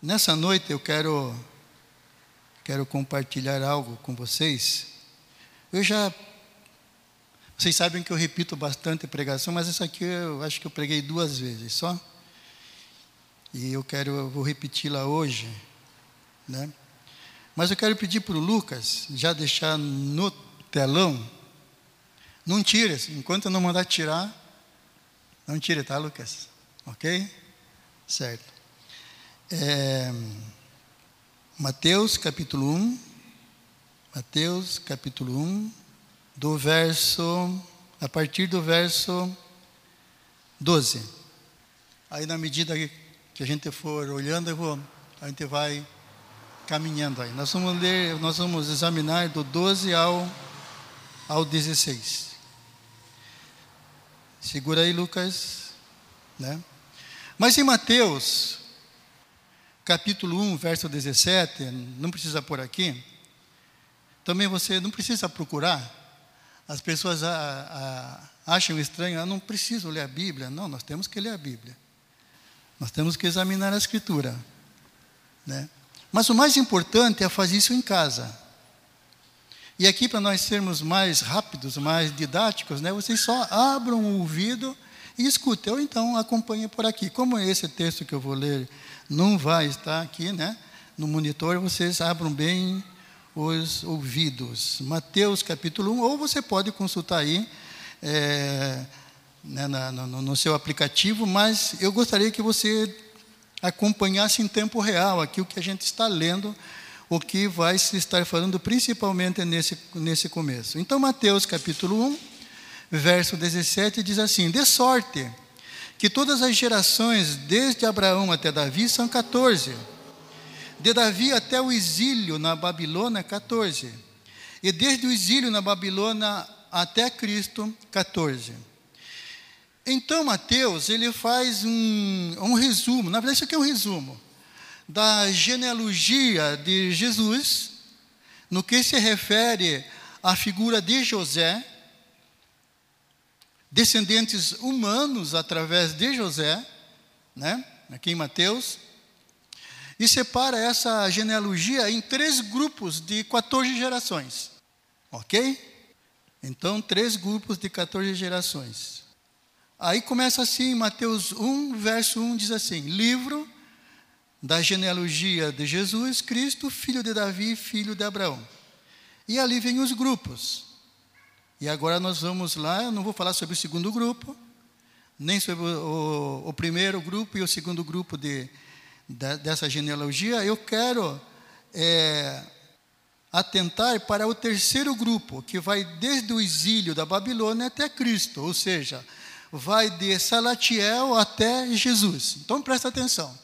Nessa noite eu quero quero compartilhar algo com vocês. Eu já vocês sabem que eu repito bastante pregação, mas essa aqui eu acho que eu preguei duas vezes só. E eu quero eu vou repeti-la hoje, né? Mas eu quero pedir para o Lucas já deixar no telão. Não tire, enquanto eu não mandar tirar, não tire, tá, Lucas? Ok? Certo. É, Mateus capítulo 1. Mateus capítulo 1, do verso, a partir do verso 12. Aí, na medida que a gente for olhando, vou, a gente vai caminhando aí. Nós vamos ler, nós vamos examinar do 12 ao, ao 16. Segura aí, Lucas. Né? Mas em Mateus, capítulo 1, verso 17, não precisa pôr aqui. Também você não precisa procurar. As pessoas a, a, acham estranho, ah, não preciso ler a Bíblia. Não, nós temos que ler a Bíblia. Nós temos que examinar a Escritura. Né? Mas o mais importante é fazer isso em casa. E aqui, para nós sermos mais rápidos, mais didáticos, né, vocês só abram o ouvido e escutem, ou então acompanhem por aqui. Como esse texto que eu vou ler não vai estar aqui né, no monitor, vocês abram bem os ouvidos. Mateus capítulo 1, ou você pode consultar aí é, né, na, no, no seu aplicativo, mas eu gostaria que você acompanhasse em tempo real aqui o que a gente está lendo, o que vai se estar falando principalmente nesse, nesse começo. Então, Mateus capítulo 1, verso 17 diz assim: De sorte que todas as gerações, desde Abraão até Davi, são 14. De Davi até o exílio na Babilônia, 14. E desde o exílio na Babilônia até Cristo, 14. Então, Mateus, ele faz um, um resumo, na verdade, isso aqui é um resumo, da genealogia de Jesus, no que se refere à figura de José, descendentes humanos através de José, né? aqui em Mateus, e separa essa genealogia em três grupos de 14 gerações. Ok? Então, três grupos de 14 gerações. Aí começa assim, Mateus 1, verso 1 diz assim: Livro da genealogia de Jesus Cristo, filho de Davi, filho de Abraão. E ali vem os grupos. E agora nós vamos lá, eu não vou falar sobre o segundo grupo, nem sobre o, o, primeiro grupo e o segundo grupo de, de, dessa genealogia, eu quero é, atentar para o terceiro grupo, que vai desde o exílio da Babilônia até Cristo, ou seja, vai de Salatiel até Jesus. Então presta atenção.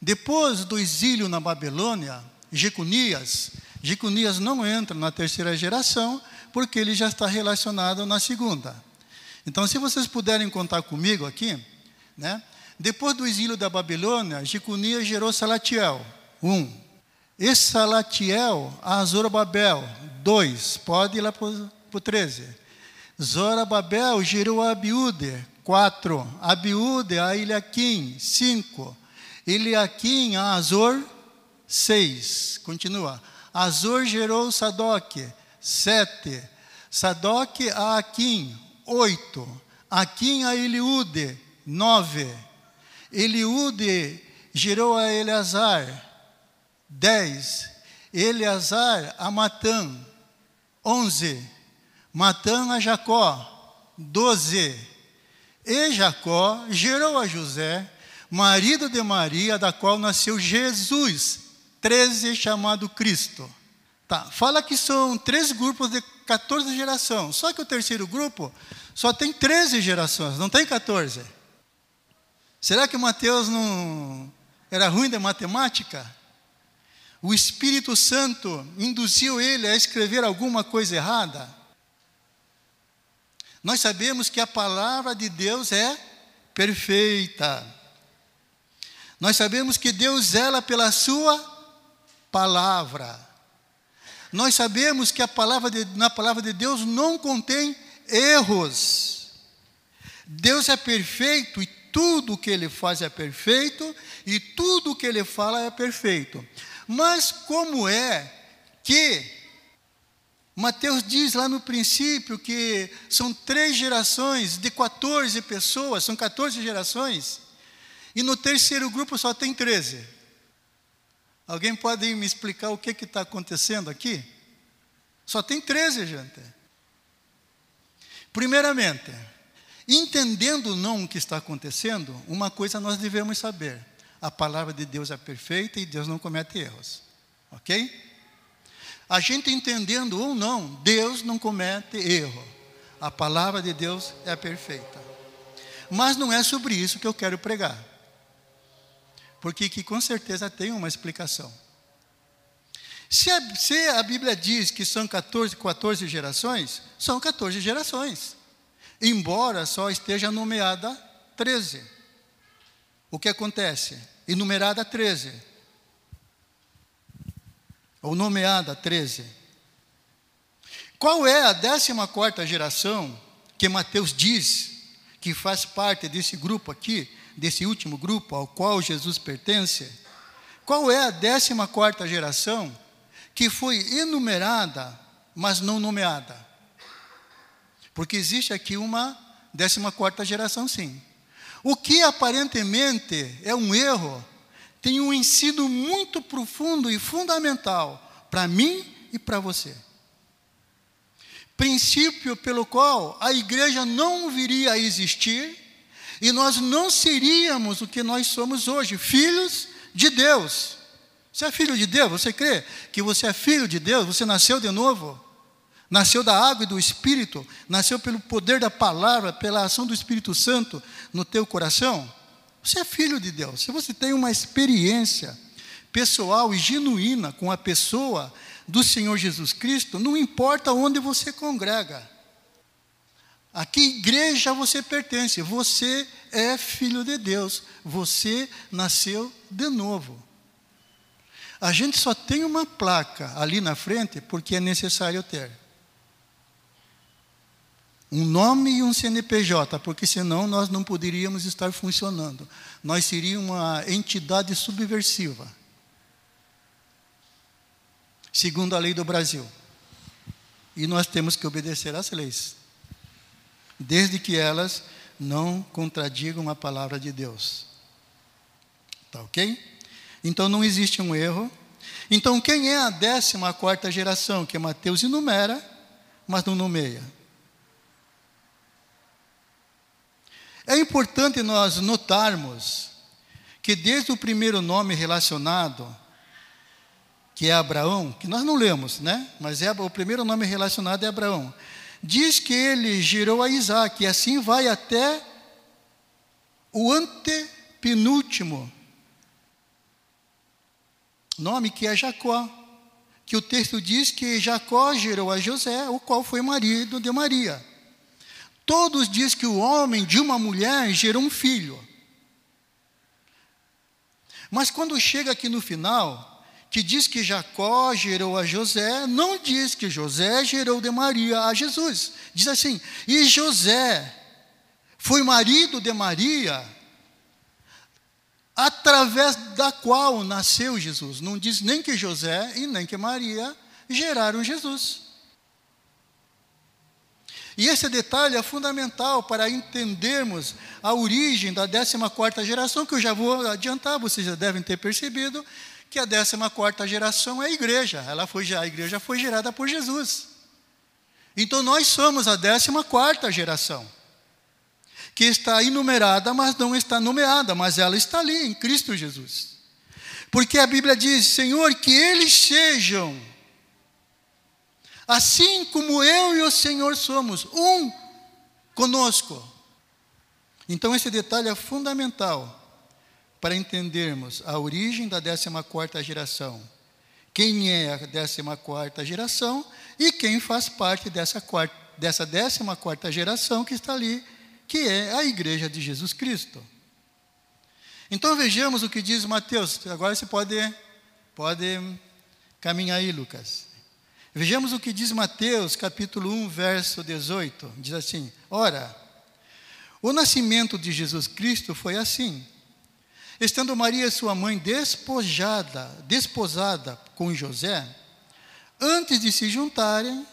Depois do exílio na Babilônia, Jeconias, Jeconias não entra na terceira geração, porque ele já está relacionado na segunda. Então, se vocês puderem contar comigo aqui, né? Depois do exílio da Babilônia, Jeconias gerou Salatiel, um. Esse Salatiel, a Zorobabel, dois. Pode ir lá para o 13. Zorababel gerou Abiúde, quatro. Abiúde a Eliakim, cinco. Eliakim a Azor, seis. Continua. Azor gerou Sadoc, sete. Sadoc a Aquim, oito. Aquim a Eliúde, nove. Eliúde gerou a Eleazar, dez. Eleazar a Matã, onze. Matã a Jacó, doze. E Jacó gerou a José, marido de Maria, da qual nasceu Jesus, treze, chamado Cristo. Tá, fala que são três grupos de 14 gerações. Só que o terceiro grupo só tem 13 gerações, não tem 14. Será que Mateus não era ruim de matemática? O Espírito Santo induziu ele a escrever alguma coisa errada? Nós sabemos que a palavra de Deus é perfeita. Nós sabemos que Deus zela pela sua palavra. Nós sabemos que a palavra de, na palavra de Deus não contém erros. Deus é perfeito e tudo o que ele faz é perfeito e tudo o que ele fala é perfeito. Mas como é que Mateus diz lá no princípio que são três gerações de 14 pessoas, são 14 gerações, e no terceiro grupo só tem 13. Alguém pode me explicar o que está acontecendo aqui? Só tem 13, gente. Primeiramente, entendendo não o que está acontecendo, uma coisa nós devemos saber: a palavra de Deus é perfeita e Deus não comete erros. Ok? A gente entendendo ou não, Deus não comete erro. A palavra de Deus é perfeita. Mas não é sobre isso que eu quero pregar. Porque que com certeza tem uma explicação. Se a, se a Bíblia diz que são 14, 14 gerações, são 14 gerações. Embora só esteja nomeada 13. O que acontece? Enumerada 13 ou nomeada 13. Qual é a 14 geração que Mateus diz que faz parte desse grupo aqui, desse último grupo ao qual Jesus pertence? Qual é a 14 geração que foi enumerada, mas não nomeada? Porque existe aqui uma 14 geração, sim. O que aparentemente é um erro, tem um ensino muito profundo e fundamental para mim e para você. Princípio pelo qual a igreja não viria a existir e nós não seríamos o que nós somos hoje, filhos de Deus. Você é filho de Deus? Você crê que você é filho de Deus? Você nasceu de novo? Nasceu da água e do Espírito? Nasceu pelo poder da palavra, pela ação do Espírito Santo no teu coração? Você é filho de Deus. Se você tem uma experiência pessoal e genuína com a pessoa do Senhor Jesus Cristo, não importa onde você congrega. A que igreja você pertence? Você é filho de Deus. Você nasceu de novo. A gente só tem uma placa ali na frente porque é necessário ter um nome e um CNPJ, porque senão nós não poderíamos estar funcionando. Nós seríamos uma entidade subversiva, segundo a lei do Brasil. E nós temos que obedecer às leis, desde que elas não contradigam a palavra de Deus. Tá ok? Então não existe um erro. Então quem é a décima quarta geração que Mateus enumera, mas não nomeia? É importante nós notarmos que desde o primeiro nome relacionado, que é Abraão, que nós não lemos, né? Mas é o primeiro nome relacionado é Abraão. Diz que ele gerou a Isaac, e assim vai até o antepenúltimo nome que é Jacó, que o texto diz que Jacó gerou a José, o qual foi marido de Maria. Todos diz que o homem de uma mulher gerou um filho. Mas quando chega aqui no final, que diz que Jacó gerou a José, não diz que José gerou de Maria a Jesus. Diz assim: e José foi marido de Maria, através da qual nasceu Jesus. Não diz nem que José e nem que Maria geraram Jesus. E esse detalhe é fundamental para entendermos a origem da 14ª geração, que eu já vou adiantar, vocês já devem ter percebido, que a 14ª geração é a igreja. Ela foi, a igreja foi gerada por Jesus. Então nós somos a 14ª geração, que está enumerada, mas não está nomeada, mas ela está ali em Cristo Jesus. Porque a Bíblia diz: Senhor, que eles sejam Assim como eu e o Senhor somos um conosco. Então, esse detalhe é fundamental para entendermos a origem da 14 geração. Quem é a 14 geração e quem faz parte dessa, quarta, dessa 14 geração que está ali, que é a igreja de Jesus Cristo. Então vejamos o que diz Mateus. Agora você pode, pode caminhar aí, Lucas. Vejamos o que diz Mateus, capítulo 1, verso 18. Diz assim: Ora, O nascimento de Jesus Cristo foi assim. Estando Maria, sua mãe, despojada, desposada com José, antes de se juntarem,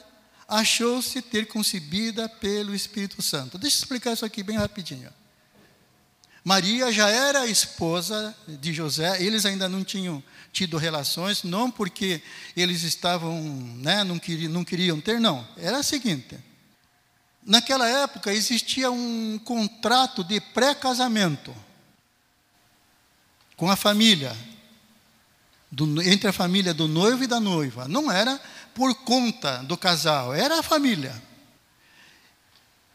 achou-se ter concebida pelo Espírito Santo. Deixa eu explicar isso aqui bem rapidinho. Maria já era esposa de José, eles ainda não tinham tido relações, não porque eles estavam, né, não, queriam, não queriam ter, não. Era o seguinte: naquela época existia um contrato de pré-casamento com a família, do, entre a família do noivo e da noiva. Não era por conta do casal, era a família.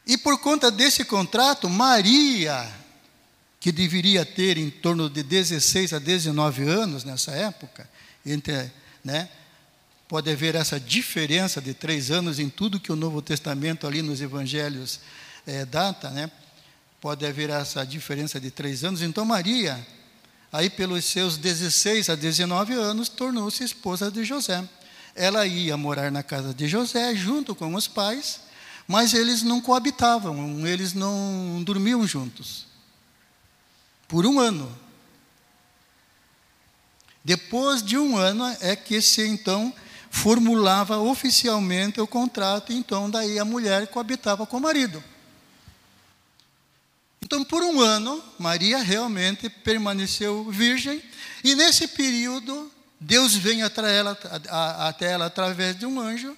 E por conta desse contrato, Maria que deveria ter em torno de 16 a 19 anos nessa época, entre, né, pode haver essa diferença de três anos em tudo que o Novo Testamento ali nos Evangelhos é, data, né, pode haver essa diferença de três anos. Então Maria, aí pelos seus 16 a 19 anos, tornou-se esposa de José. Ela ia morar na casa de José junto com os pais, mas eles não coabitavam, eles não dormiam juntos por um ano. Depois de um ano é que se então formulava oficialmente o contrato, então daí a mulher coabitava com o marido. Então, por um ano, Maria realmente permaneceu virgem, e nesse período, Deus vem até ela, até ela através de um anjo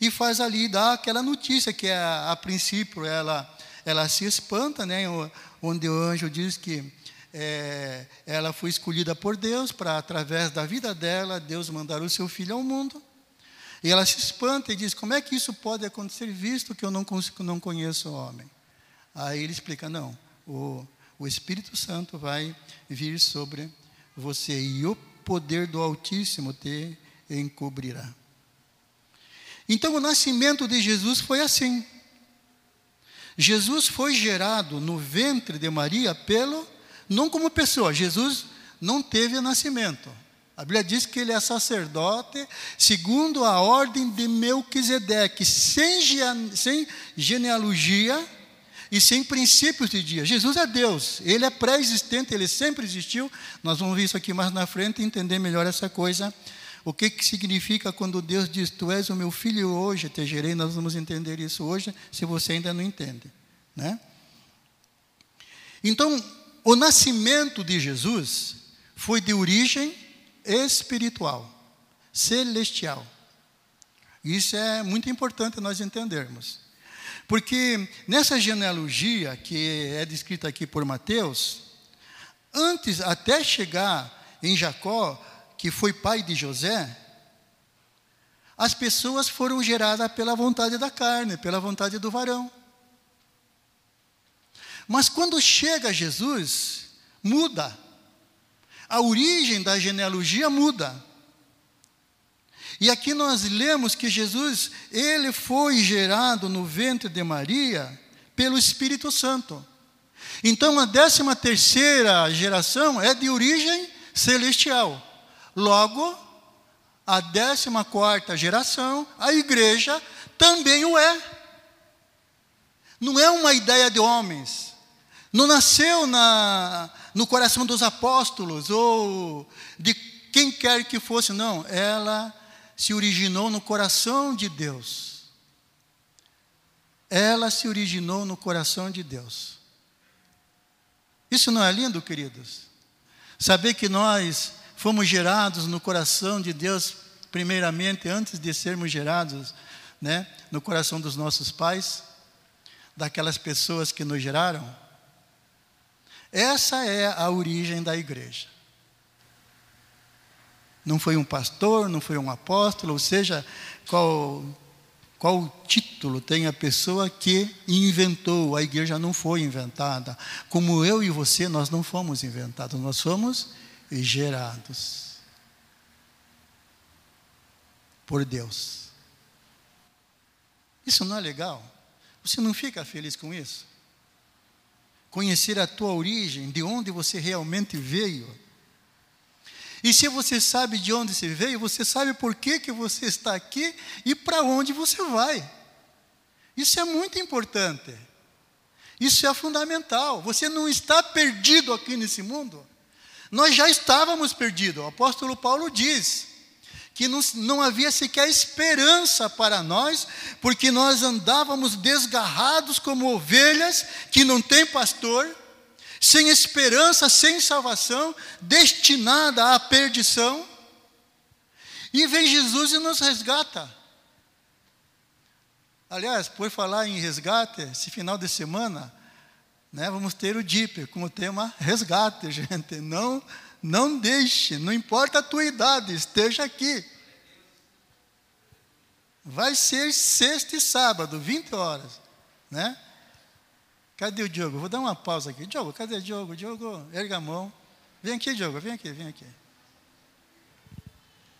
e faz ali, dá aquela notícia que a, é, a princípio ela, ela se espanta, né? onde o anjo diz que é, ela foi escolhida por Deus para, através da vida dela, Deus mandar o seu filho ao mundo. E ela se espanta e diz: Como é que isso pode acontecer, visto que eu não, não conheço o homem? Aí ele explica: Não, o, o Espírito Santo vai vir sobre você e o poder do Altíssimo te encobrirá. Então, o nascimento de Jesus foi assim. Jesus foi gerado no ventre de Maria pelo, não como pessoa, Jesus não teve nascimento. A Bíblia diz que ele é sacerdote segundo a ordem de Melquisedeque, sem, sem genealogia e sem princípios de dia. Jesus é Deus, ele é pré-existente, ele sempre existiu. Nós vamos ver isso aqui mais na frente e entender melhor essa coisa. O que, que significa quando Deus diz, Tu és o meu filho hoje, te gerei, nós vamos entender isso hoje, se você ainda não entende. Né? Então, o nascimento de Jesus foi de origem espiritual, celestial. Isso é muito importante nós entendermos. Porque nessa genealogia que é descrita aqui por Mateus, antes até chegar em Jacó, que foi pai de José, as pessoas foram geradas pela vontade da carne, pela vontade do varão. Mas quando chega Jesus, muda. A origem da genealogia muda. E aqui nós lemos que Jesus, ele foi gerado no ventre de Maria pelo Espírito Santo. Então a décima terceira geração é de origem celestial. Logo, a décima quarta geração, a igreja também o é. Não é uma ideia de homens. Não nasceu na, no coração dos apóstolos ou de quem quer que fosse, não. Ela se originou no coração de Deus. Ela se originou no coração de Deus. Isso não é lindo, queridos? Saber que nós fomos gerados no coração de Deus, primeiramente, antes de sermos gerados né, no coração dos nossos pais, daquelas pessoas que nos geraram. Essa é a origem da igreja. Não foi um pastor, não foi um apóstolo, ou seja, qual, qual título tem a pessoa que inventou? A igreja não foi inventada. Como eu e você, nós não fomos inventados, nós fomos gerados por Deus. Isso não é legal? Você não fica feliz com isso? Conhecer a tua origem, de onde você realmente veio. E se você sabe de onde você veio, você sabe por que, que você está aqui e para onde você vai. Isso é muito importante. Isso é fundamental. Você não está perdido aqui nesse mundo. Nós já estávamos perdidos. O apóstolo Paulo diz que não, não havia sequer esperança para nós, porque nós andávamos desgarrados como ovelhas que não têm pastor, sem esperança, sem salvação, destinada à perdição. E vem Jesus e nos resgata. Aliás, por falar em resgate, esse final de semana, né, vamos ter o DIP como tema resgate, gente. Não, não deixe, não importa a tua idade, esteja aqui. Vai ser sexta e sábado, 20 horas, né? Cadê o Diogo? Vou dar uma pausa aqui. Diogo, cadê o Diogo? Diogo, erga a mão. Vem aqui, Diogo, vem aqui, vem aqui.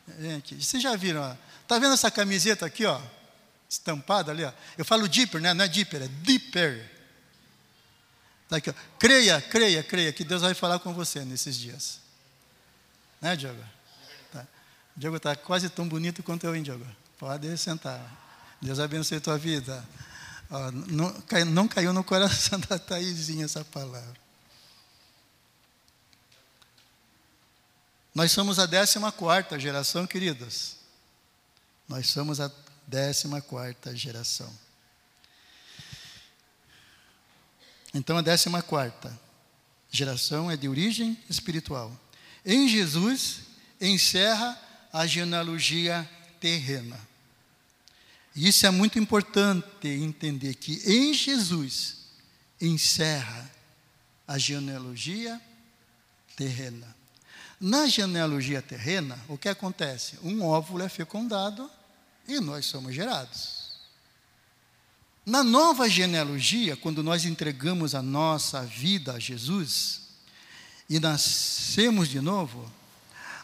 Vem aqui. Vocês já viram, ó. Tá vendo essa camiseta aqui, ó? Estampada ali, ó. Eu falo Dipper, né? Não é Dipper, é Dipper. Tá aqui, ó. Creia, creia, creia que Deus vai falar com você nesses dias. Né, Diogo? Tá. Diogo tá quase tão bonito quanto eu, hein, Diogo? Pode sentar. Deus abençoe a tua vida. Não, não caiu no coração da Taizinha essa palavra. Nós somos a décima quarta geração, queridos. Nós somos a décima quarta geração. Então, a décima quarta geração é de origem espiritual. Em Jesus, encerra a genealogia terrena. Isso é muito importante entender que em Jesus encerra a genealogia terrena. Na genealogia terrena, o que acontece? Um óvulo é fecundado e nós somos gerados. Na nova genealogia, quando nós entregamos a nossa vida a Jesus e nascemos de novo,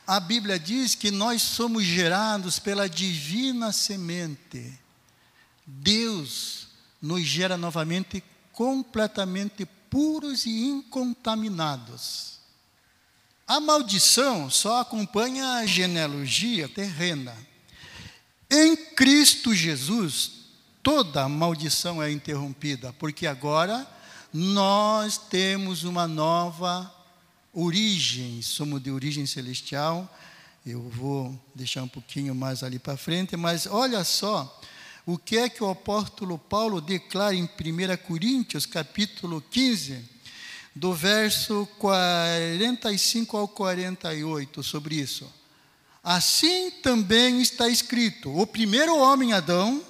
a Bíblia diz que nós somos gerados pela divina semente. Deus nos gera novamente completamente puros e incontaminados. A maldição só acompanha a genealogia terrena. Em Cristo Jesus, toda maldição é interrompida, porque agora nós temos uma nova origem, somos de origem celestial. Eu vou deixar um pouquinho mais ali para frente, mas olha só o que é que o apóstolo Paulo declara em 1 Coríntios, capítulo 15 do verso 45 ao 48 sobre isso. Assim também está escrito: o primeiro homem, Adão,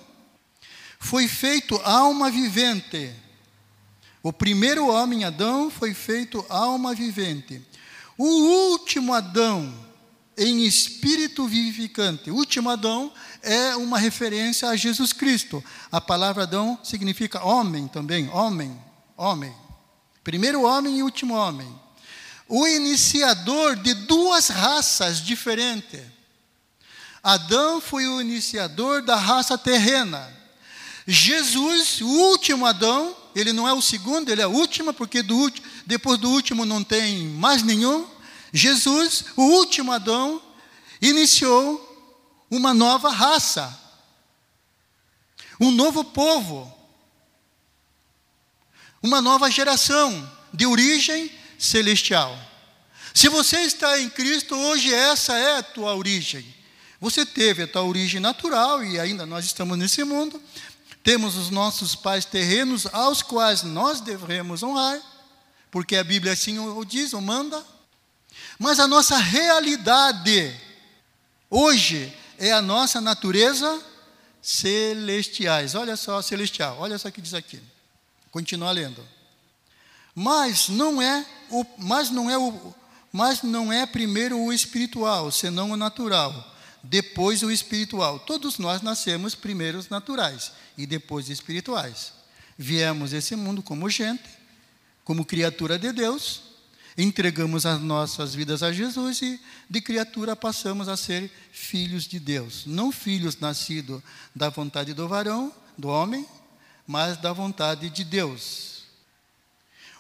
foi feito alma vivente. O primeiro homem, Adão, foi feito alma vivente. O último Adão, em espírito vivificante. O último Adão é uma referência a Jesus Cristo. A palavra Adão significa homem também, homem, homem. Primeiro homem e último homem. O iniciador de duas raças diferentes. Adão foi o iniciador da raça terrena. Jesus, o último Adão, ele não é o segundo, ele é o último, porque do, depois do último não tem mais nenhum. Jesus, o último Adão, iniciou uma nova raça, um novo povo uma nova geração de origem celestial. Se você está em Cristo, hoje essa é a tua origem. Você teve a tua origem natural e ainda nós estamos nesse mundo. Temos os nossos pais terrenos aos quais nós devemos honrar, porque a Bíblia assim o diz, o manda. Mas a nossa realidade hoje é a nossa natureza celestiais. Olha só, celestial. Olha só o que diz aqui. Continua lendo. Mas não é o, mas não é o, mas não é primeiro o espiritual, senão o natural, depois o espiritual. Todos nós nascemos primeiros naturais e depois espirituais. Viemos esse mundo como gente, como criatura de Deus, entregamos as nossas vidas a Jesus e de criatura passamos a ser filhos de Deus, não filhos nascidos da vontade do varão, do homem, mas da vontade de Deus.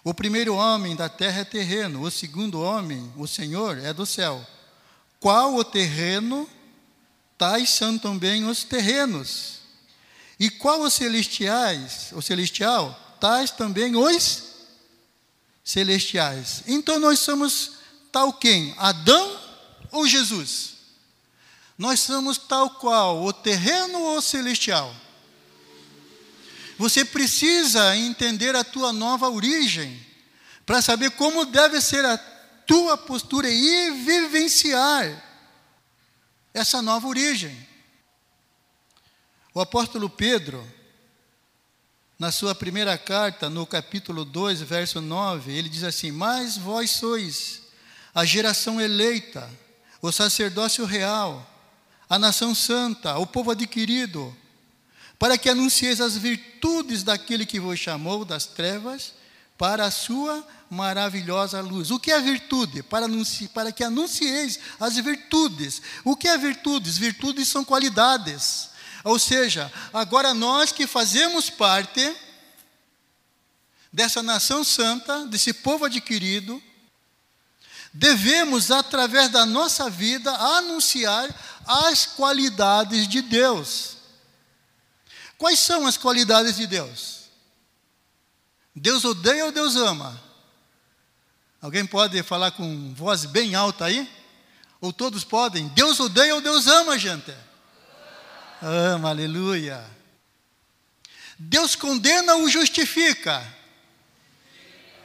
O primeiro homem da terra é terreno, o segundo homem, o Senhor, é do céu. Qual o terreno, tais são também os terrenos. E qual os celestiais, o celestial, tais também os celestiais. Então nós somos tal quem? Adão ou Jesus? Nós somos tal qual, o terreno ou o celestial? Você precisa entender a tua nova origem para saber como deve ser a tua postura e vivenciar essa nova origem. O apóstolo Pedro, na sua primeira carta, no capítulo 2, verso 9, ele diz assim: Mas vós sois a geração eleita, o sacerdócio real, a nação santa, o povo adquirido, para que anuncieis as virtudes daquele que vos chamou das trevas para a sua maravilhosa luz. O que é virtude? Para, anunci para que anuncieis as virtudes. O que é virtudes? Virtudes são qualidades. Ou seja, agora nós que fazemos parte dessa nação santa, desse povo adquirido, devemos, através da nossa vida, anunciar as qualidades de Deus. Quais são as qualidades de Deus? Deus odeia ou Deus ama? Alguém pode falar com voz bem alta aí? Ou todos podem? Deus odeia ou Deus ama, gente? Ama, aleluia. Deus condena ou justifica?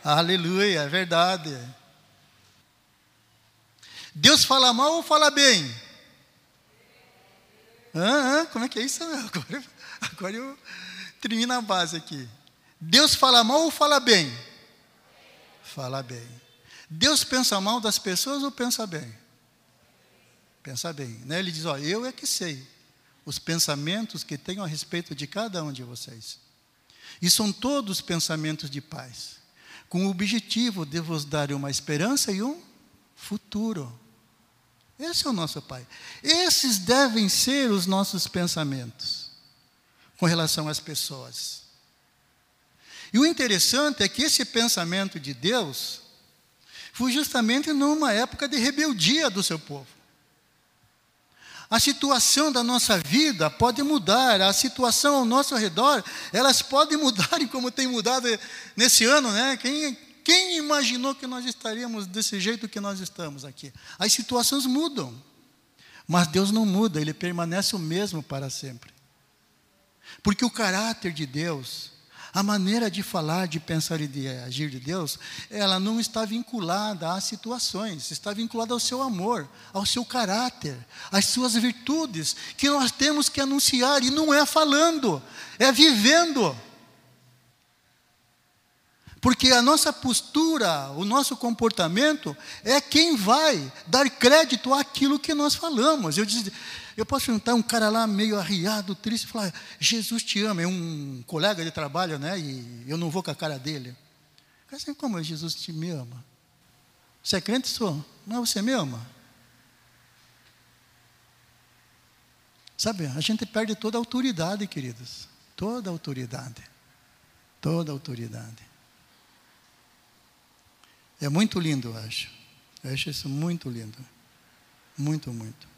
Aleluia, é verdade. Deus fala mal ou fala bem? Ah, ah, como é que é isso? Agora, agora eu termino a base aqui. Deus fala mal ou fala bem? Fala bem. Deus pensa mal das pessoas ou pensa bem? Pensa bem. Né? Ele diz: Ó, eu é que sei os pensamentos que tenho a respeito de cada um de vocês. E são todos pensamentos de paz, com o objetivo de vos dar uma esperança e um futuro. Esse é o nosso Pai. Esses devem ser os nossos pensamentos com relação às pessoas. E o interessante é que esse pensamento de Deus foi justamente numa época de rebeldia do seu povo. A situação da nossa vida pode mudar, a situação ao nosso redor, elas podem mudar como tem mudado nesse ano, né? Quem, quem imaginou que nós estaríamos desse jeito que nós estamos aqui? As situações mudam, mas Deus não muda, Ele permanece o mesmo para sempre. Porque o caráter de Deus, a maneira de falar, de pensar e de agir de Deus, ela não está vinculada às situações, está vinculada ao seu amor, ao seu caráter, às suas virtudes, que nós temos que anunciar, e não é falando, é vivendo. Porque a nossa postura, o nosso comportamento é quem vai dar crédito àquilo que nós falamos. Eu disse, eu posso perguntar um cara lá meio arriado, triste, e falar: Jesus te ama. É um colega de trabalho, né? E eu não vou com a cara dele. Assim, como Jesus te me ama? Você é crente? Sou. Mas você me ama? Sabe, a gente perde toda a autoridade, queridos. Toda a autoridade. Toda a autoridade. É muito lindo, eu acho. Eu acho isso muito lindo. Muito, muito.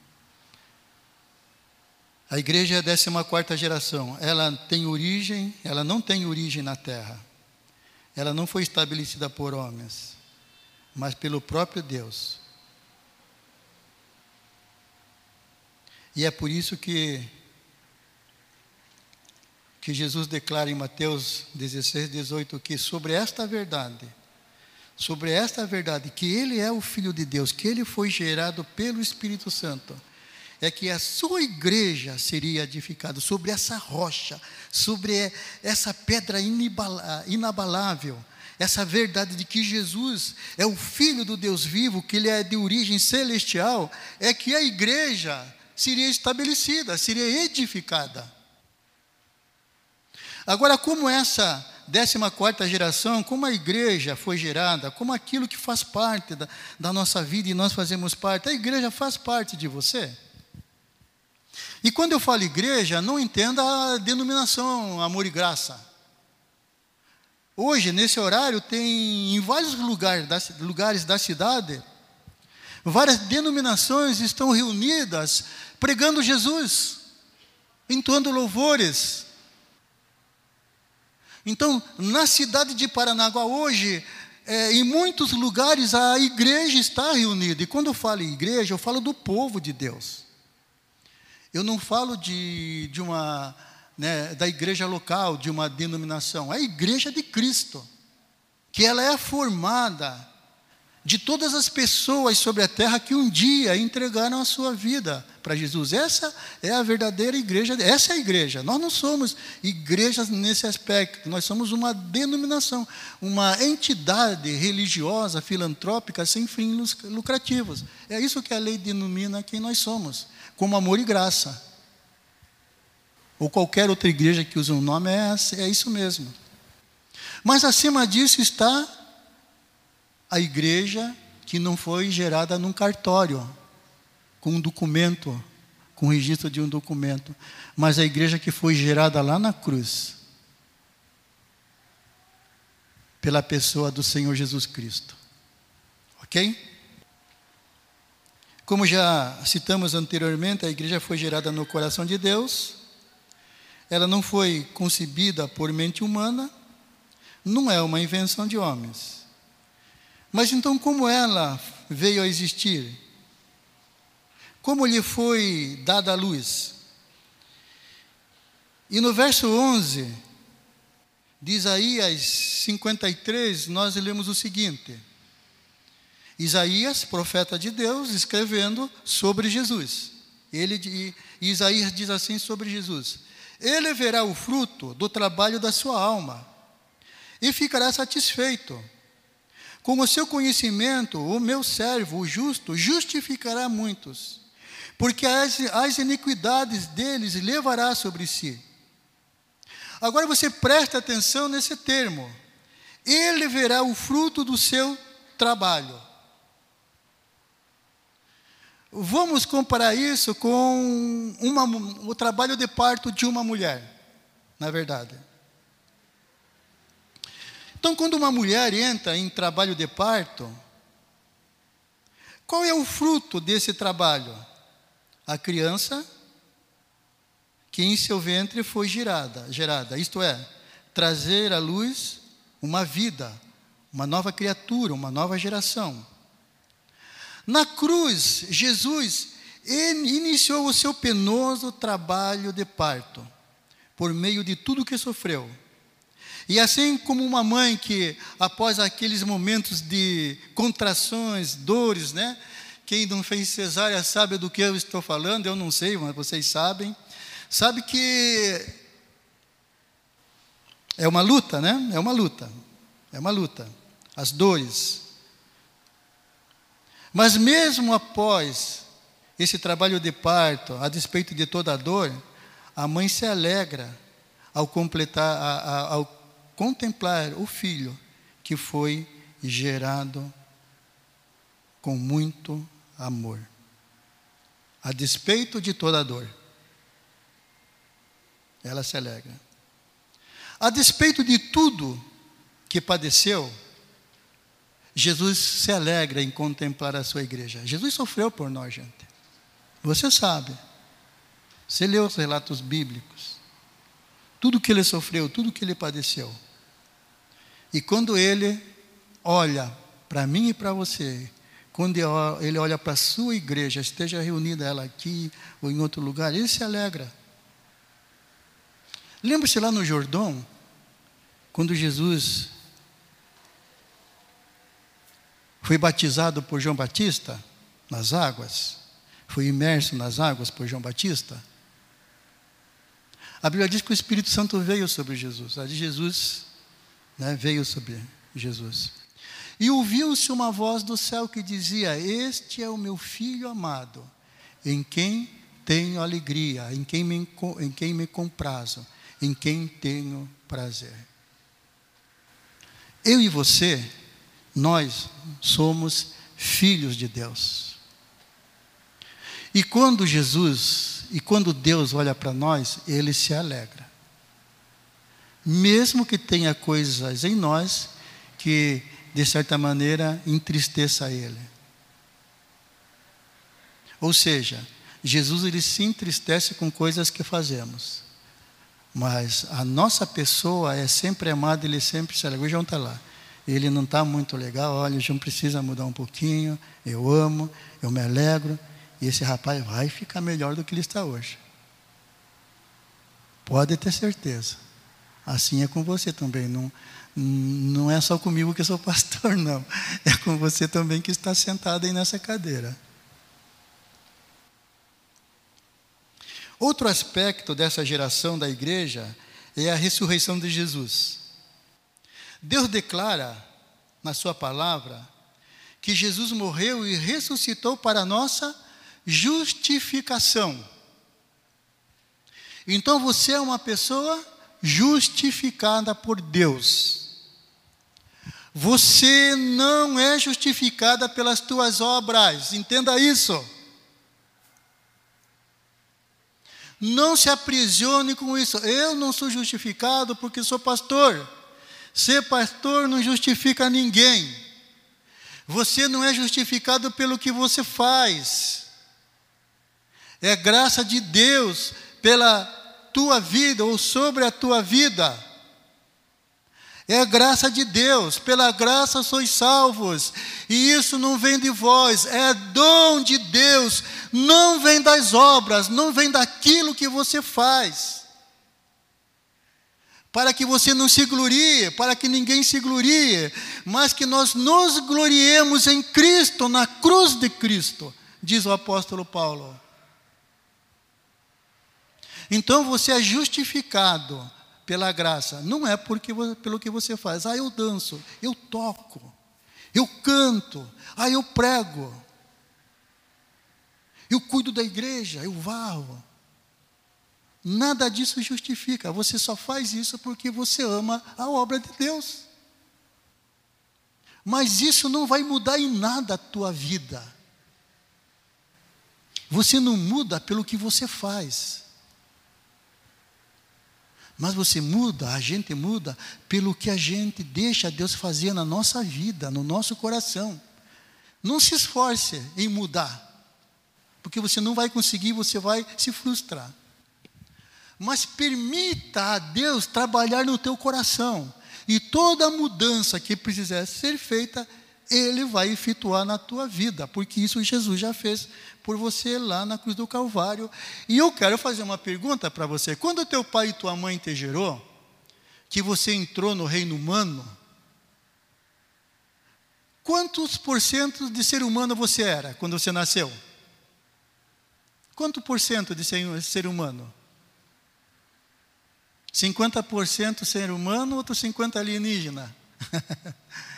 A igreja é a 14 geração. Ela tem origem, ela não tem origem na terra. Ela não foi estabelecida por homens, mas pelo próprio Deus. E é por isso que que Jesus declara em Mateus 16, 18 que sobre esta verdade, sobre esta verdade que ele é o filho de Deus, que ele foi gerado pelo Espírito Santo, é que a sua igreja seria edificada sobre essa rocha, sobre essa pedra inabalável, essa verdade de que Jesus é o Filho do Deus vivo, que ele é de origem celestial, é que a igreja seria estabelecida, seria edificada. Agora, como essa décima quarta geração, como a igreja foi gerada, como aquilo que faz parte da, da nossa vida e nós fazemos parte, a igreja faz parte de você? E quando eu falo igreja, não entenda a denominação amor e graça. Hoje, nesse horário, tem em vários lugares da, lugares da cidade, várias denominações estão reunidas pregando Jesus, entoando louvores. Então, na cidade de Paranaguá hoje, é, em muitos lugares a igreja está reunida. E quando eu falo igreja, eu falo do povo de Deus. Eu não falo de, de uma né, da igreja local, de uma denominação. É a igreja de Cristo, que ela é formada de todas as pessoas sobre a terra que um dia entregaram a sua vida para Jesus. Essa é a verdadeira igreja, essa é a igreja. Nós não somos igrejas nesse aspecto, nós somos uma denominação, uma entidade religiosa, filantrópica, sem fins lucrativos. É isso que a lei denomina quem nós somos, como amor e graça. Ou qualquer outra igreja que use um nome, é, é isso mesmo. Mas acima disso está a igreja que não foi gerada num cartório, com um documento, com registro de um documento, mas a igreja que foi gerada lá na cruz, pela pessoa do Senhor Jesus Cristo. Ok? Como já citamos anteriormente, a igreja foi gerada no coração de Deus, ela não foi concebida por mente humana, não é uma invenção de homens. Mas então, como ela veio a existir? Como lhe foi dada a luz? E no verso 11 de Isaías 53, nós lemos o seguinte: Isaías, profeta de Deus, escrevendo sobre Jesus. Ele, Isaías diz assim sobre Jesus: Ele verá o fruto do trabalho da sua alma e ficará satisfeito com o seu conhecimento, o meu servo, o justo, justificará muitos, porque as, as iniquidades deles levará sobre si. Agora você presta atenção nesse termo. Ele verá o fruto do seu trabalho. Vamos comparar isso com uma, o trabalho de parto de uma mulher, na verdade. Então, quando uma mulher entra em trabalho de parto, qual é o fruto desse trabalho? A criança que em seu ventre foi gerada, gerada, isto é, trazer à luz uma vida, uma nova criatura, uma nova geração. Na cruz, Jesus iniciou o seu penoso trabalho de parto, por meio de tudo que sofreu e assim como uma mãe que, após aqueles momentos de contrações, dores, né? Quem não fez cesárea sabe do que eu estou falando, eu não sei, mas vocês sabem. Sabe que é uma luta, né? É uma luta. É uma luta. As dores. Mas mesmo após esse trabalho de parto, a despeito de toda a dor, a mãe se alegra ao completar, a, a, ao contemplar o filho que foi gerado com muito amor, a despeito de toda dor. Ela se alegra. A despeito de tudo que padeceu, Jesus se alegra em contemplar a sua igreja. Jesus sofreu por nós, gente. Você sabe. Você leu os relatos bíblicos. Tudo que ele sofreu, tudo que ele padeceu. E quando ele olha para mim e para você, quando ele olha para a sua igreja, esteja reunida ela aqui ou em outro lugar, ele se alegra. Lembra-se lá no Jordão, quando Jesus foi batizado por João Batista nas águas, foi imerso nas águas por João Batista. A Bíblia diz que o Espírito Santo veio sobre Jesus. A de Jesus né, veio sobre Jesus. E ouviu-se uma voz do céu que dizia: Este é o meu filho amado, em quem tenho alegria, em quem me, em quem me comprazo, em quem tenho prazer. Eu e você, nós somos filhos de Deus. E quando Jesus, e quando Deus olha para nós, ele se alegra mesmo que tenha coisas em nós que, de certa maneira, entristeça Ele. Ou seja, Jesus ele se entristece com coisas que fazemos, Mas a nossa pessoa é sempre amada, ele sempre se alegra. O João está lá. Ele não está muito legal, olha, o João precisa mudar um pouquinho, eu amo, eu me alegro, e esse rapaz vai ficar melhor do que ele está hoje. Pode ter certeza. Assim é com você também. Não, não é só comigo que sou pastor, não. É com você também que está sentado aí nessa cadeira. Outro aspecto dessa geração da igreja é a ressurreição de Jesus. Deus declara na Sua palavra que Jesus morreu e ressuscitou para a nossa justificação. Então você é uma pessoa justificada por Deus. Você não é justificada pelas tuas obras, entenda isso. Não se aprisione com isso. Eu não sou justificado porque sou pastor. Ser pastor não justifica ninguém. Você não é justificado pelo que você faz. É graça de Deus pela tua vida ou sobre a tua vida. É a graça de Deus, pela graça sois salvos, e isso não vem de vós, é dom de Deus, não vem das obras, não vem daquilo que você faz. Para que você não se glorie, para que ninguém se glorie, mas que nós nos gloriemos em Cristo, na cruz de Cristo, diz o apóstolo Paulo. Então você é justificado pela graça, não é porque, pelo que você faz. Ah, eu danço, eu toco, eu canto, ah, eu prego, eu cuido da igreja, eu varro. Nada disso justifica, você só faz isso porque você ama a obra de Deus. Mas isso não vai mudar em nada a tua vida. Você não muda pelo que você faz. Mas você muda, a gente muda pelo que a gente deixa Deus fazer na nossa vida, no nosso coração. Não se esforce em mudar, porque você não vai conseguir, você vai se frustrar. Mas permita a Deus trabalhar no teu coração. E toda mudança que precisar ser feita, Ele vai efetuar na tua vida, porque isso Jesus já fez por você lá na cruz do Calvário. E eu quero fazer uma pergunta para você. Quando teu pai e tua mãe te gerou, que você entrou no reino humano, quantos por cento de ser humano você era quando você nasceu? Quanto por cento de ser humano? 50% ser humano, outro 50% alienígena.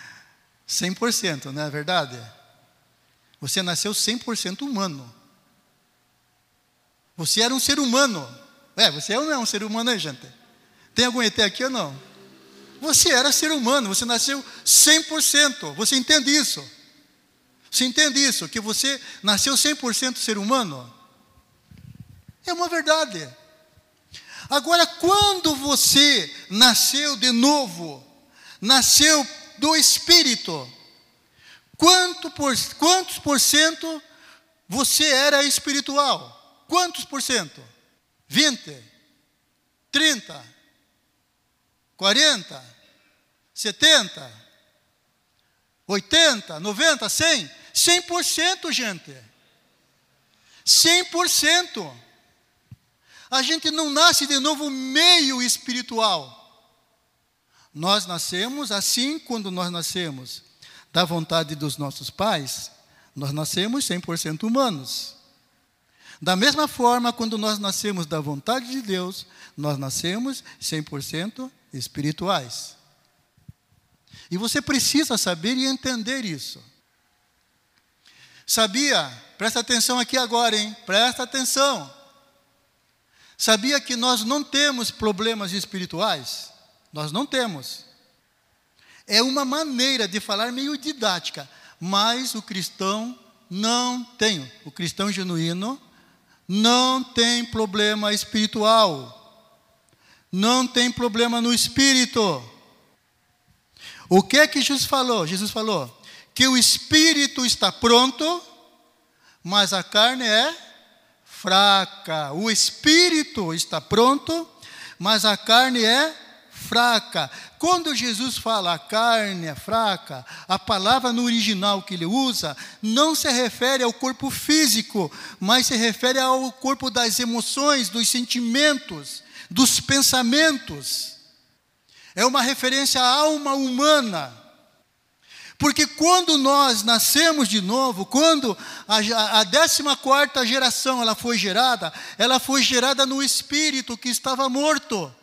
100%, não é verdade? Você nasceu 100% humano. Você era um ser humano. É, você é ou não é um ser humano, hein, gente? Tem algum ET aqui ou não? Você era ser humano, você nasceu 100%. Você entende isso? Você entende isso? Que você nasceu 100% ser humano? É uma verdade. Agora, quando você nasceu de novo, nasceu do Espírito, Quanto por, quantos por cento você era espiritual? Quantos por cento? 20? 30? 40? 70? 80? 90? 100? 100%, gente. 100%. A gente não nasce de novo meio espiritual. Nós nascemos assim quando nós nascemos da vontade dos nossos pais, nós nascemos 100% humanos. Da mesma forma, quando nós nascemos da vontade de Deus, nós nascemos 100% espirituais. E você precisa saber e entender isso. Sabia? Presta atenção aqui agora, hein? Presta atenção. Sabia que nós não temos problemas espirituais? Nós não temos. É uma maneira de falar meio didática, mas o cristão não tem, o cristão genuíno não tem problema espiritual. Não tem problema no espírito. O que é que Jesus falou? Jesus falou que o espírito está pronto, mas a carne é fraca. O espírito está pronto, mas a carne é. Quando Jesus fala a carne é fraca, a palavra no original que ele usa não se refere ao corpo físico, mas se refere ao corpo das emoções, dos sentimentos, dos pensamentos. É uma referência à alma humana. Porque quando nós nascemos de novo, quando a, a 14 geração ela foi gerada, ela foi gerada no espírito que estava morto.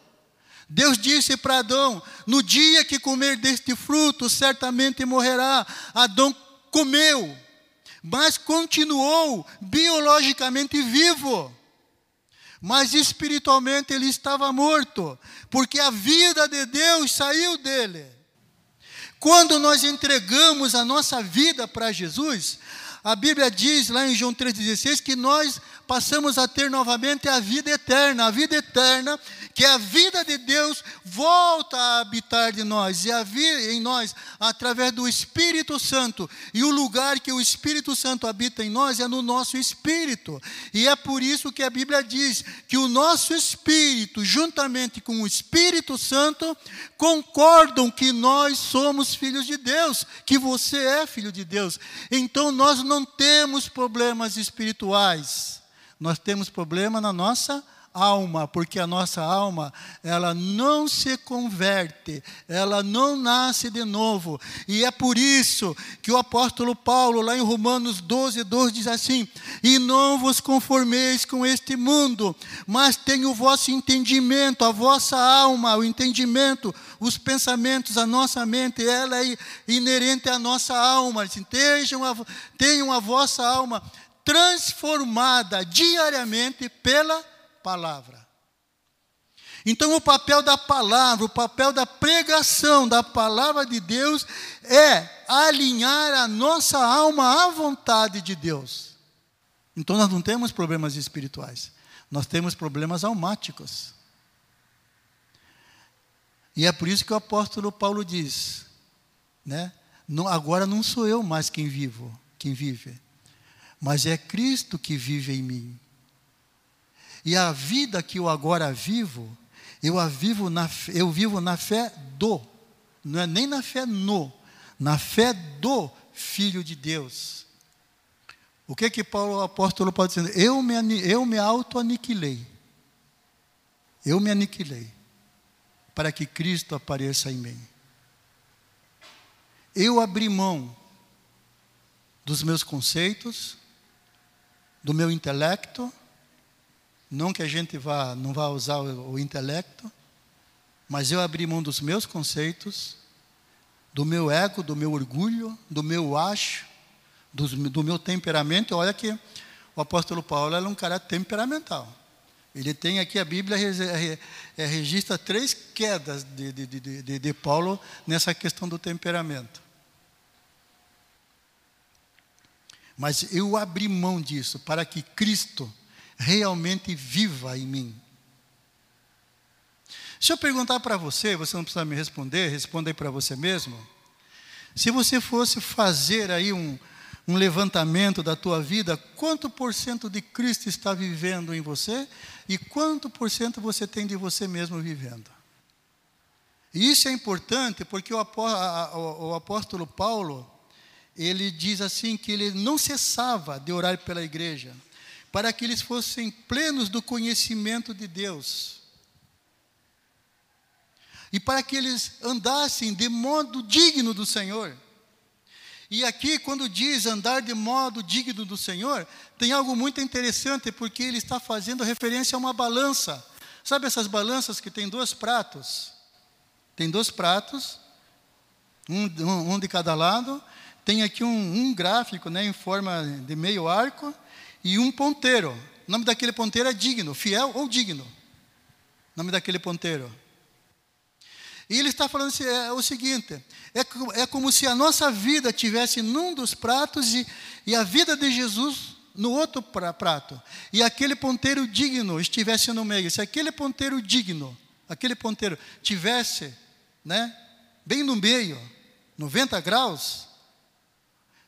Deus disse para Adão: No dia que comer deste fruto, certamente morrerá. Adão comeu, mas continuou biologicamente vivo. Mas espiritualmente ele estava morto, porque a vida de Deus saiu dele. Quando nós entregamos a nossa vida para Jesus, a Bíblia diz lá em João 3,16 que nós passamos a ter novamente a vida eterna. A vida eterna, que é a vida de Deus, volta a habitar de nós e a vir em nós através do Espírito Santo. E o lugar que o Espírito Santo habita em nós é no nosso espírito. E é por isso que a Bíblia diz que o nosso espírito, juntamente com o Espírito Santo, concordam que nós somos filhos de Deus, que você é filho de Deus. Então nós não temos problemas espirituais. Nós temos problema na nossa alma, porque a nossa alma, ela não se converte, ela não nasce de novo. E é por isso que o apóstolo Paulo, lá em Romanos 12, 12, diz assim: E não vos conformeis com este mundo, mas tenha o vosso entendimento, a vossa alma, o entendimento, os pensamentos, a nossa mente, ela é inerente à nossa alma. Assim, tenham, a, tenham a vossa alma transformada diariamente pela palavra. Então, o papel da palavra, o papel da pregação da palavra de Deus é alinhar a nossa alma à vontade de Deus. Então, nós não temos problemas espirituais, nós temos problemas almáticos. E é por isso que o apóstolo Paulo diz, né? Agora não sou eu mais quem vivo, quem vive, mas é Cristo que vive em mim. E a vida que eu agora vivo, eu a vivo na, eu vivo na fé do, não é nem na fé no, na fé do Filho de Deus. O que que Paulo, o apóstolo pode dizer? Eu me, eu me auto-aniquilei. Eu me aniquilei para que Cristo apareça em mim. Eu abri mão dos meus conceitos, do meu intelecto, não que a gente vá, não vá usar o, o intelecto, mas eu abri mão dos meus conceitos, do meu ego, do meu orgulho, do meu acho, do, do meu temperamento. Olha que o apóstolo Paulo era um cara temperamental. Ele tem aqui a Bíblia é, registra três quedas de, de, de, de Paulo nessa questão do temperamento. Mas eu abri mão disso para que Cristo realmente viva em mim. Se eu perguntar para você, você não precisa me responder, responda aí para você mesmo. Se você fosse fazer aí um, um levantamento da tua vida, quanto por cento de Cristo está vivendo em você e quanto por cento você tem de você mesmo vivendo? E isso é importante porque o apóstolo Paulo, ele diz assim que ele não cessava de orar pela igreja, para que eles fossem plenos do conhecimento de Deus. E para que eles andassem de modo digno do Senhor. E aqui, quando diz andar de modo digno do Senhor, tem algo muito interessante, porque ele está fazendo referência a uma balança. Sabe essas balanças que tem dois pratos? Tem dois pratos, um, um de cada lado, tem aqui um, um gráfico né, em forma de meio arco e um ponteiro. O nome daquele ponteiro é digno, fiel ou digno. O nome daquele ponteiro. E ele está falando assim, é, o seguinte: é, é como se a nossa vida tivesse num dos pratos e, e a vida de Jesus no outro prato. E aquele ponteiro digno estivesse no meio. Se aquele ponteiro digno, aquele ponteiro tivesse, né, bem no meio, 90 graus,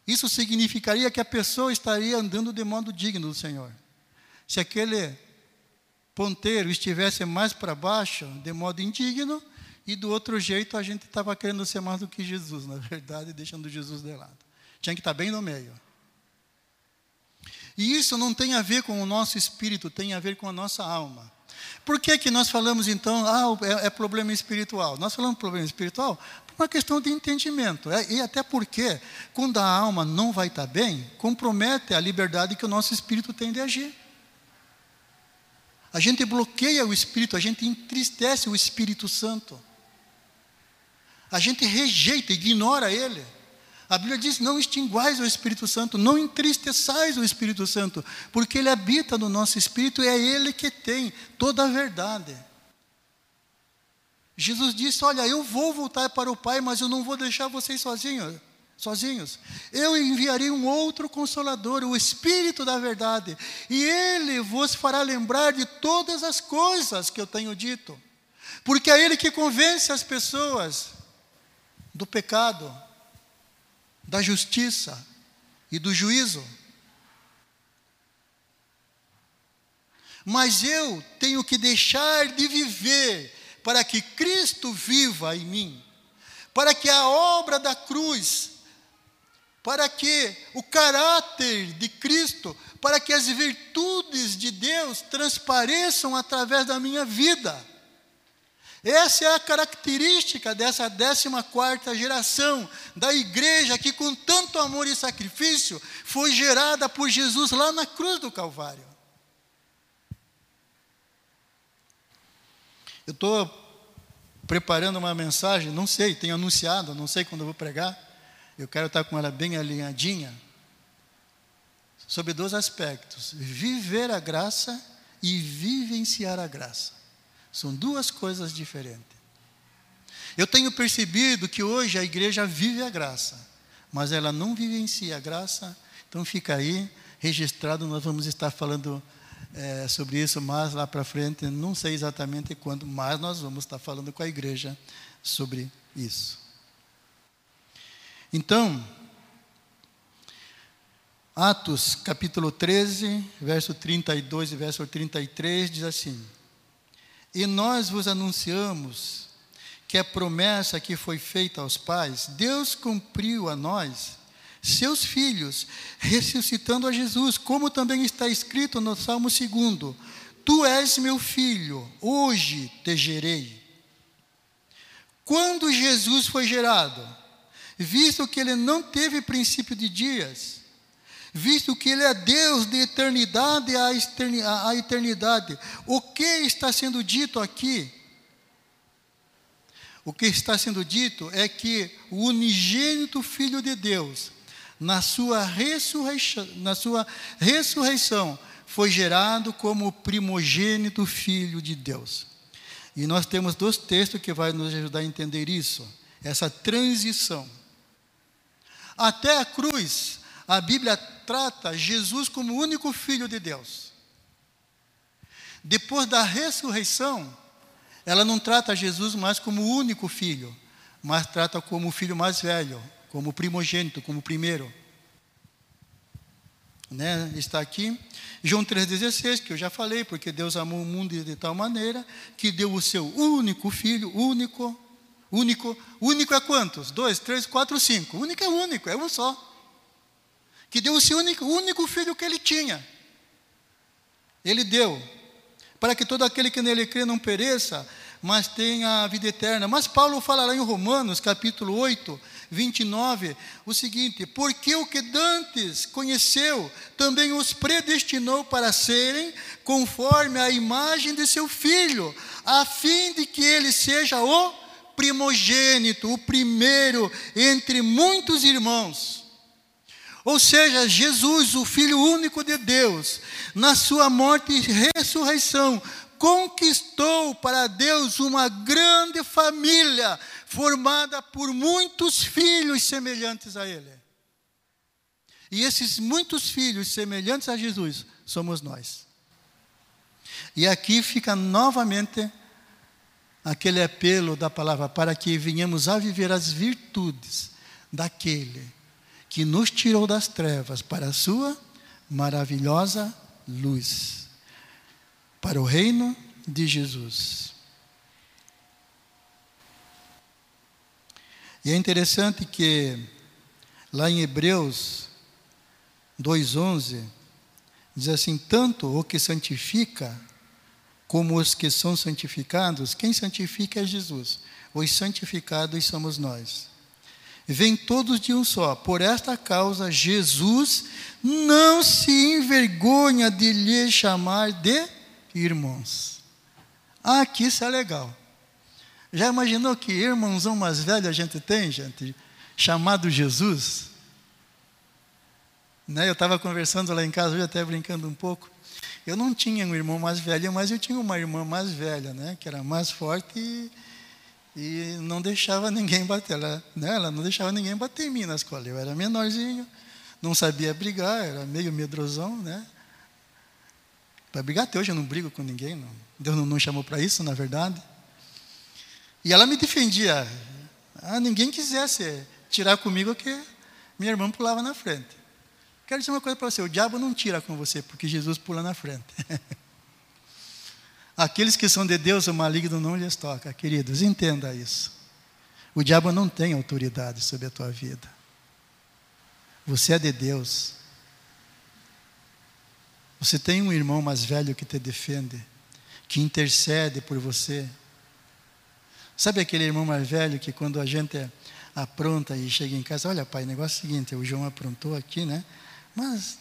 isso significaria que a pessoa estaria andando de modo digno do Senhor. Se aquele ponteiro estivesse mais para baixo, de modo indigno, e do outro jeito a gente estava querendo ser mais do que Jesus, na verdade, deixando Jesus de lado. Tinha que estar bem no meio. E isso não tem a ver com o nosso espírito, tem a ver com a nossa alma. Por que, que nós falamos então, ah, é, é problema espiritual? Nós falamos problema espiritual uma questão de entendimento. É, e até porque, quando a alma não vai estar bem, compromete a liberdade que o nosso espírito tem de agir. A gente bloqueia o espírito, a gente entristece o Espírito Santo. A gente rejeita, ignora ele. A Bíblia diz: não extinguais o Espírito Santo, não entristeçais o Espírito Santo, porque ele habita no nosso espírito e é ele que tem toda a verdade. Jesus disse: Olha, eu vou voltar para o Pai, mas eu não vou deixar vocês sozinhos. Sozinhos, eu enviarei um outro consolador, o Espírito da Verdade, e ele vos fará lembrar de todas as coisas que eu tenho dito, porque é ele que convence as pessoas do pecado, da justiça e do juízo. Mas eu tenho que deixar de viver para que Cristo viva em mim, para que a obra da cruz, para que o caráter de Cristo, para que as virtudes de Deus transpareçam através da minha vida. Essa é a característica dessa 14 geração da igreja que, com tanto amor e sacrifício, foi gerada por Jesus lá na cruz do Calvário. Eu estou preparando uma mensagem, não sei, tenho anunciado, não sei quando eu vou pregar. Eu quero estar com ela bem alinhadinha. Sobre dois aspectos: viver a graça e vivenciar a graça. São duas coisas diferentes. Eu tenho percebido que hoje a igreja vive a graça, mas ela não vivencia a graça, então fica aí registrado, nós vamos estar falando é, sobre isso mais lá para frente, não sei exatamente quando, mas nós vamos estar falando com a igreja sobre isso. Então, Atos capítulo 13, verso 32 e verso 33 diz assim: e nós vos anunciamos que a promessa que foi feita aos pais, Deus cumpriu a nós, seus filhos, ressuscitando a Jesus, como também está escrito no Salmo 2: Tu és meu filho, hoje te gerei. Quando Jesus foi gerado, visto que ele não teve princípio de dias, visto que Ele é Deus de eternidade a eternidade. O que está sendo dito aqui? O que está sendo dito é que o unigênito Filho de Deus, na sua ressurreição, na sua ressurreição foi gerado como o primogênito Filho de Deus. E nós temos dois textos que vai nos ajudar a entender isso, essa transição. Até a cruz, a Bíblia trata Jesus como o único filho de Deus. Depois da ressurreição, ela não trata Jesus mais como o único filho, mas trata como o filho mais velho, como primogênito, como primeiro. Né? Está aqui. João 3,16, que eu já falei, porque Deus amou o mundo de tal maneira que deu o seu único filho, único, único, único é quantos? Dois, três, quatro, cinco. Único é único, é um só que deu o seu único, único filho que ele tinha. Ele deu, para que todo aquele que nele crê não pereça, mas tenha a vida eterna. Mas Paulo fala lá em Romanos, capítulo 8, 29, o seguinte: Porque o que dantes conheceu, também os predestinou para serem conforme a imagem de seu filho, a fim de que ele seja o primogênito, o primeiro entre muitos irmãos. Ou seja, Jesus, o Filho único de Deus, na sua morte e ressurreição, conquistou para Deus uma grande família, formada por muitos filhos semelhantes a Ele. E esses muitos filhos semelhantes a Jesus somos nós. E aqui fica novamente aquele apelo da palavra para que venhamos a viver as virtudes daquele que nos tirou das trevas para a sua maravilhosa luz. Para o reino de Jesus. E é interessante que lá em Hebreus 2:11 diz assim: tanto o que santifica como os que são santificados, quem santifica é Jesus. Os santificados somos nós. Vêm todos de um só. Por esta causa, Jesus não se envergonha de lhe chamar de irmãos. Ah, que isso é legal. Já imaginou que irmãozão mais velho a gente tem, gente? Chamado Jesus? Né? Eu estava conversando lá em casa, hoje até brincando um pouco. Eu não tinha um irmão mais velho, mas eu tinha uma irmã mais velha, né? que era mais forte e, e não deixava ninguém bater. Ela, né? ela não deixava ninguém bater em mim na escola. Eu era menorzinho, não sabia brigar, era meio medrosão, né? Para brigar até hoje eu não brigo com ninguém, não. Deus não, não chamou para isso, na verdade. E ela me defendia. Ah, ninguém quisesse tirar comigo que minha irmã pulava na frente. Quero dizer uma coisa para você: o diabo não tira com você, porque Jesus pula na frente. Aqueles que são de Deus, o maligno não lhes toca, queridos, entenda isso. O diabo não tem autoridade sobre a tua vida. Você é de Deus. Você tem um irmão mais velho que te defende, que intercede por você. Sabe aquele irmão mais velho que quando a gente apronta e chega em casa, olha pai, negócio é o seguinte, o João aprontou aqui, né? Mas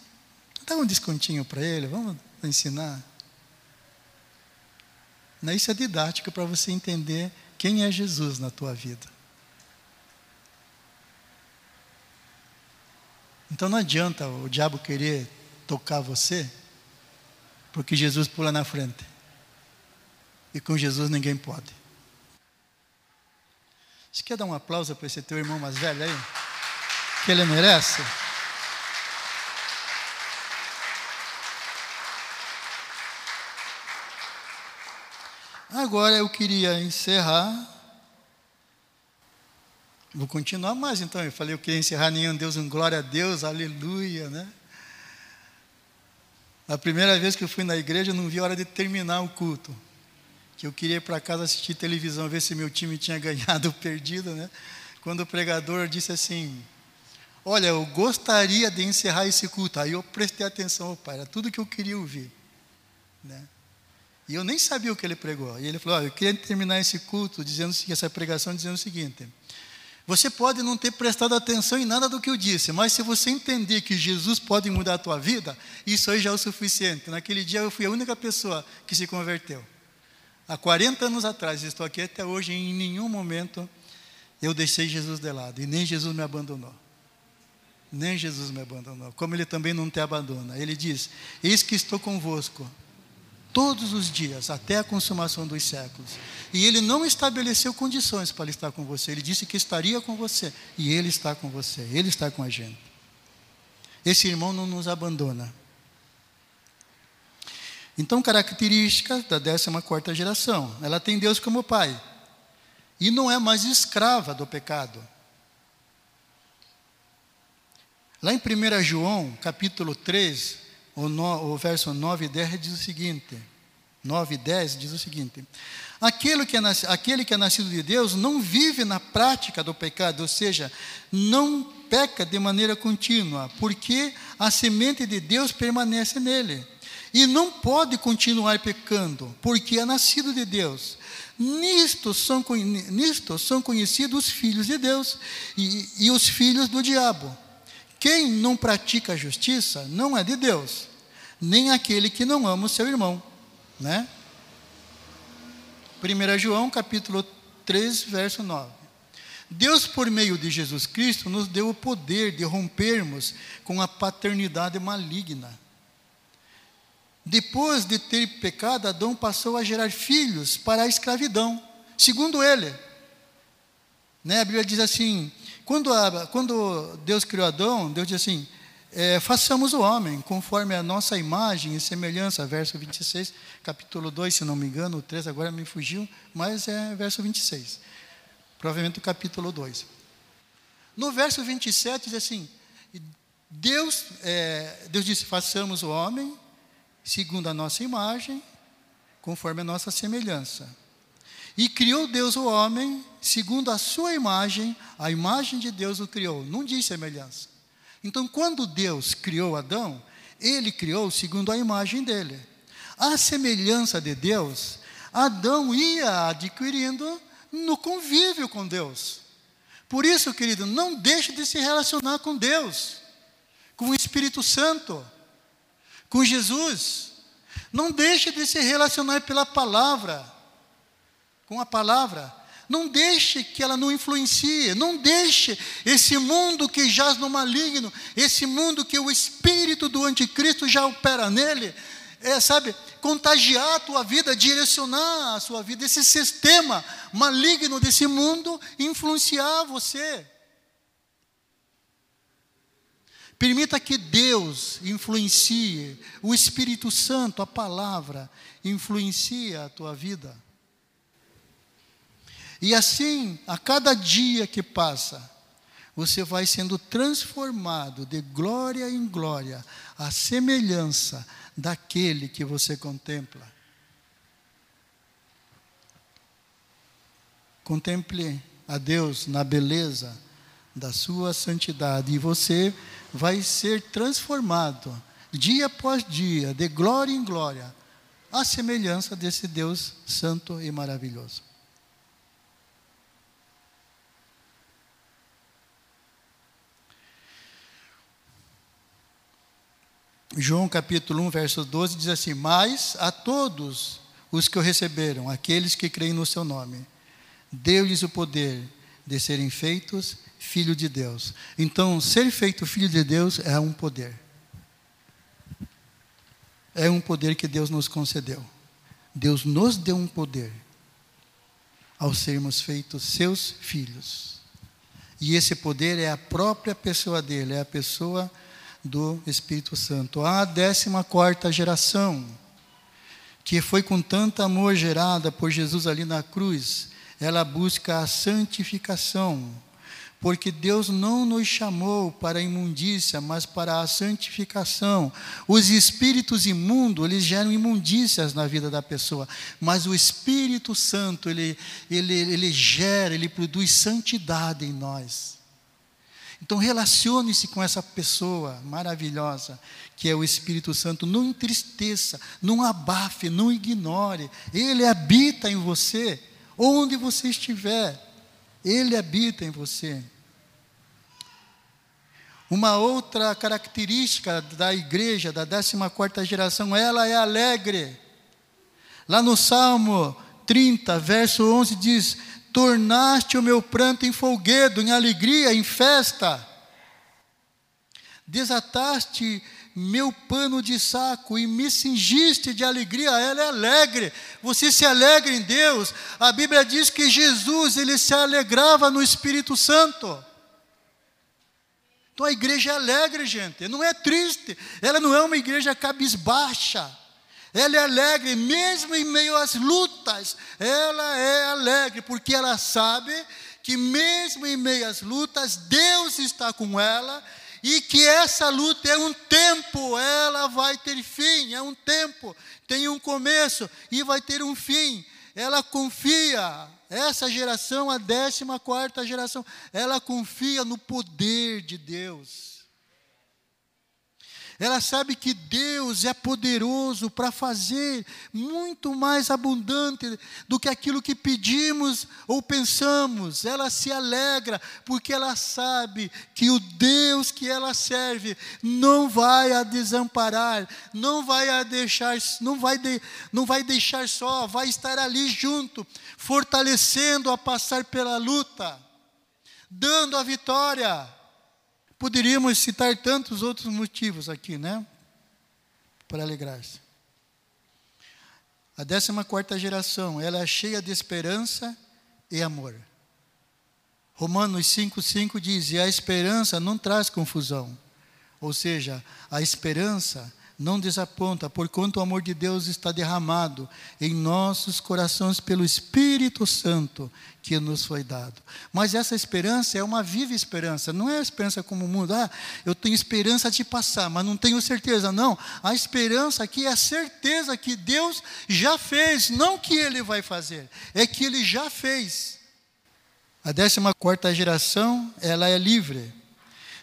dá um descontinho para ele, vamos ensinar. Isso é didático para você entender quem é Jesus na tua vida. Então não adianta o diabo querer tocar você, porque Jesus pula na frente. E com Jesus ninguém pode. Você quer dar um aplauso para esse teu irmão mais velho aí? Que ele merece? Agora eu queria encerrar. Vou continuar mais então. Eu falei, eu queria encerrar nenhum Deus, um glória a Deus, aleluia, né? A primeira vez que eu fui na igreja, eu não vi a hora de terminar o culto. Que eu queria ir para casa assistir televisão, ver se meu time tinha ganhado ou perdido, né? Quando o pregador disse assim: Olha, eu gostaria de encerrar esse culto. Aí eu prestei atenção ao pai, era tudo que eu queria ouvir, né? E eu nem sabia o que ele pregou. E ele falou: oh, Eu queria terminar esse culto, dizendo essa pregação, dizendo o seguinte: Você pode não ter prestado atenção em nada do que eu disse, mas se você entender que Jesus pode mudar a tua vida, isso aí já é o suficiente. Naquele dia eu fui a única pessoa que se converteu. Há 40 anos atrás, estou aqui até hoje, em nenhum momento eu deixei Jesus de lado, e nem Jesus me abandonou. Nem Jesus me abandonou, como ele também não te abandona. Ele diz: Eis que estou convosco todos os dias, até a consumação dos séculos. E ele não estabeleceu condições para estar com você, ele disse que estaria com você, e ele está com você, ele está com a gente. Esse irmão não nos abandona. Então, característica da 14 geração, ela tem Deus como pai, e não é mais escrava do pecado. Lá em 1 João, capítulo 3, o, no, o verso 9 e 10 diz o seguinte: 9 e 10 diz o seguinte: aquele que, é aquele que é nascido de Deus não vive na prática do pecado, ou seja, não peca de maneira contínua, porque a semente de Deus permanece nele. E não pode continuar pecando, porque é nascido de Deus. Nisto são, nisto são conhecidos os filhos de Deus e, e os filhos do diabo. Quem não pratica a justiça não é de Deus, nem aquele que não ama o seu irmão, né? 1 João capítulo 3, verso 9. Deus, por meio de Jesus Cristo, nos deu o poder de rompermos com a paternidade maligna. Depois de ter pecado, Adão passou a gerar filhos para a escravidão, segundo ele. Né? A Bíblia diz assim: quando, a, quando Deus criou Adão, Deus disse assim: é, façamos o homem conforme a nossa imagem e semelhança, verso 26, capítulo 2, se não me engano, o 3 agora me fugiu, mas é verso 26, provavelmente o capítulo 2. No verso 27 diz assim: Deus, é, Deus disse: façamos o homem segundo a nossa imagem conforme a nossa semelhança. E criou Deus o homem segundo a sua imagem, a imagem de Deus o criou, não diz semelhança. Então, quando Deus criou Adão, ele criou segundo a imagem dele. A semelhança de Deus, Adão ia adquirindo no convívio com Deus. Por isso, querido, não deixe de se relacionar com Deus, com o Espírito Santo, com Jesus. Não deixe de se relacionar pela palavra, com a palavra. Não deixe que ela não influencie, não deixe esse mundo que jaz no maligno, esse mundo que o espírito do anticristo já opera nele, é, sabe, contagiar a tua vida, direcionar a sua vida, esse sistema maligno desse mundo influenciar você. Permita que Deus influencie, o Espírito Santo, a palavra, influencie a tua vida. E assim, a cada dia que passa, você vai sendo transformado de glória em glória, à semelhança daquele que você contempla. Contemple a Deus na beleza da sua santidade e você vai ser transformado dia após dia, de glória em glória, à semelhança desse Deus santo e maravilhoso. João capítulo 1, verso 12 diz assim: Mas a todos os que o receberam, aqueles que creem no seu nome, deu-lhes o poder de serem feitos filho de Deus. Então, ser feito filho de Deus é um poder. É um poder que Deus nos concedeu. Deus nos deu um poder ao sermos feitos seus filhos. E esse poder é a própria pessoa dele, é a pessoa do Espírito Santo. A décima quarta geração, que foi com tanto amor gerada por Jesus ali na cruz, ela busca a santificação, porque Deus não nos chamou para a imundícia, mas para a santificação. Os espíritos imundos, eles geram imundícias na vida da pessoa, mas o Espírito Santo, ele, ele, ele gera, ele produz santidade em nós. Então, relacione-se com essa pessoa maravilhosa, que é o Espírito Santo. Não entristeça, não abafe, não ignore. Ele habita em você, onde você estiver. Ele habita em você. Uma outra característica da igreja, da 14 geração, ela é alegre. Lá no Salmo 30, verso 11 diz: tornaste o meu pranto em folguedo, em alegria, em festa. Desataste meu pano de saco e me cingiste de alegria. Ela é alegre. Você se alegra em Deus. A Bíblia diz que Jesus, ele se alegrava no Espírito Santo. Então a igreja é alegre, gente. Não é triste. Ela não é uma igreja cabisbaixa. Ela é alegre, mesmo em meio às lutas, ela é alegre, porque ela sabe que, mesmo em meio às lutas, Deus está com ela e que essa luta é um tempo, ela vai ter fim, é um tempo, tem um começo e vai ter um fim. Ela confia, essa geração, a décima quarta geração, ela confia no poder de Deus. Ela sabe que Deus é poderoso para fazer muito mais abundante do que aquilo que pedimos ou pensamos. Ela se alegra porque ela sabe que o Deus que ela serve não vai a desamparar, não vai a deixar, não vai, de, não vai deixar só, vai estar ali junto, fortalecendo a passar pela luta, dando a vitória. Poderíamos citar tantos outros motivos aqui, né? Para alegrar-se. A 14 geração, ela é cheia de esperança e amor. Romanos 5,5 diz: E a esperança não traz confusão. Ou seja, a esperança não desaponta, porquanto o amor de Deus está derramado em nossos corações pelo Espírito Santo que nos foi dado. Mas essa esperança é uma viva esperança, não é a esperança como o mundo, ah, eu tenho esperança de passar, mas não tenho certeza, não. A esperança aqui é a certeza que Deus já fez, não que Ele vai fazer, é que Ele já fez. A décima quarta geração, ela é livre.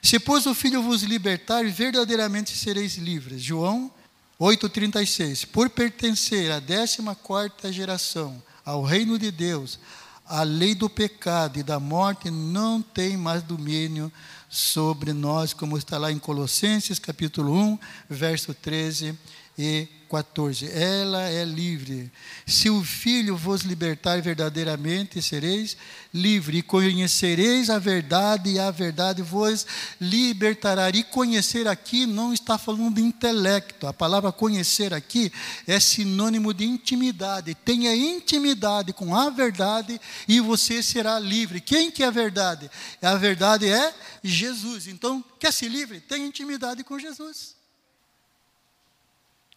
Se, pois, o Filho vos libertar, verdadeiramente sereis livres. João 8,36. Por pertencer à décima quarta geração, ao reino de Deus, a lei do pecado e da morte não tem mais domínio sobre nós, como está lá em Colossenses capítulo 1, verso 13 e 14. Ela é livre. Se o Filho vos libertar verdadeiramente, sereis livre. E conhecereis a verdade, e a verdade vos libertará. E conhecer aqui não está falando de intelecto. A palavra conhecer aqui é sinônimo de intimidade. Tenha intimidade com a verdade e você será livre. Quem que é a verdade? A verdade é Jesus. Então, quer ser livre? Tenha intimidade com Jesus.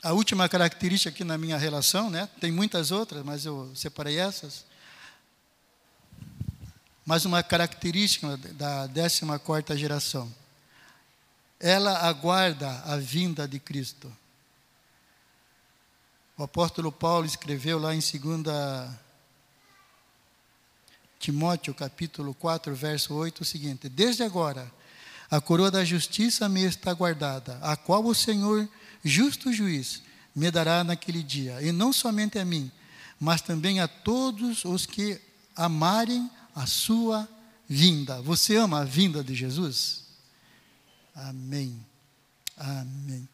A última característica aqui na minha relação, né? Tem muitas outras, mas eu separei essas. Mais uma característica da 14 quarta geração. Ela aguarda a vinda de Cristo. O apóstolo Paulo escreveu lá em 2 Timóteo, capítulo 4, verso 8, o seguinte: Desde agora, a coroa da justiça me está guardada, a qual o Senhor justo juiz, me dará naquele dia, e não somente a mim, mas também a todos os que amarem a sua vinda. Você ama a vinda de Jesus? Amém. Amém.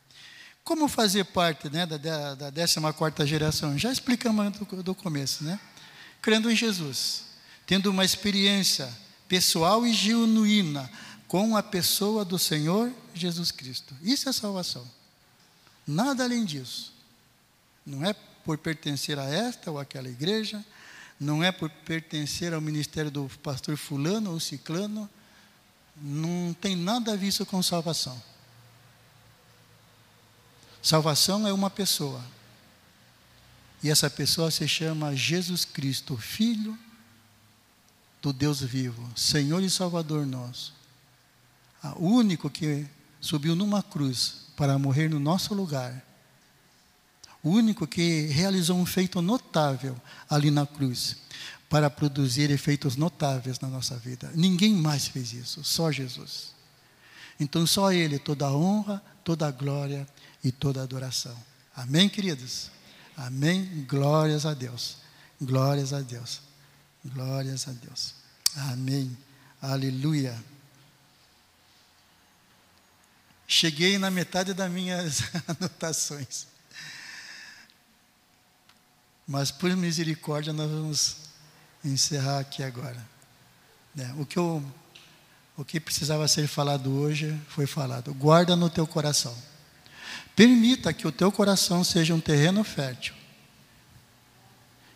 Como fazer parte né, da, da 14 geração? Já explicamos do, do começo, né? Crendo em Jesus, tendo uma experiência pessoal e genuína com a pessoa do Senhor Jesus Cristo. Isso é salvação. Nada além disso. Não é por pertencer a esta ou aquela igreja, não é por pertencer ao ministério do pastor fulano ou ciclano, não tem nada a ver isso com salvação. Salvação é uma pessoa. E essa pessoa se chama Jesus Cristo, Filho do Deus vivo, Senhor e Salvador nosso. O único que subiu numa cruz para morrer no nosso lugar. O único que realizou um feito notável ali na cruz, para produzir efeitos notáveis na nossa vida. Ninguém mais fez isso, só Jesus. Então, só Ele toda a honra, toda a glória e toda a adoração. Amém, queridos? Amém. Glórias a Deus. Glórias a Deus. Glórias a Deus. Amém. Aleluia. Cheguei na metade das minhas anotações. Mas por misericórdia nós vamos encerrar aqui agora. É, o, que eu, o que precisava ser falado hoje foi falado. Guarda no teu coração. Permita que o teu coração seja um terreno fértil.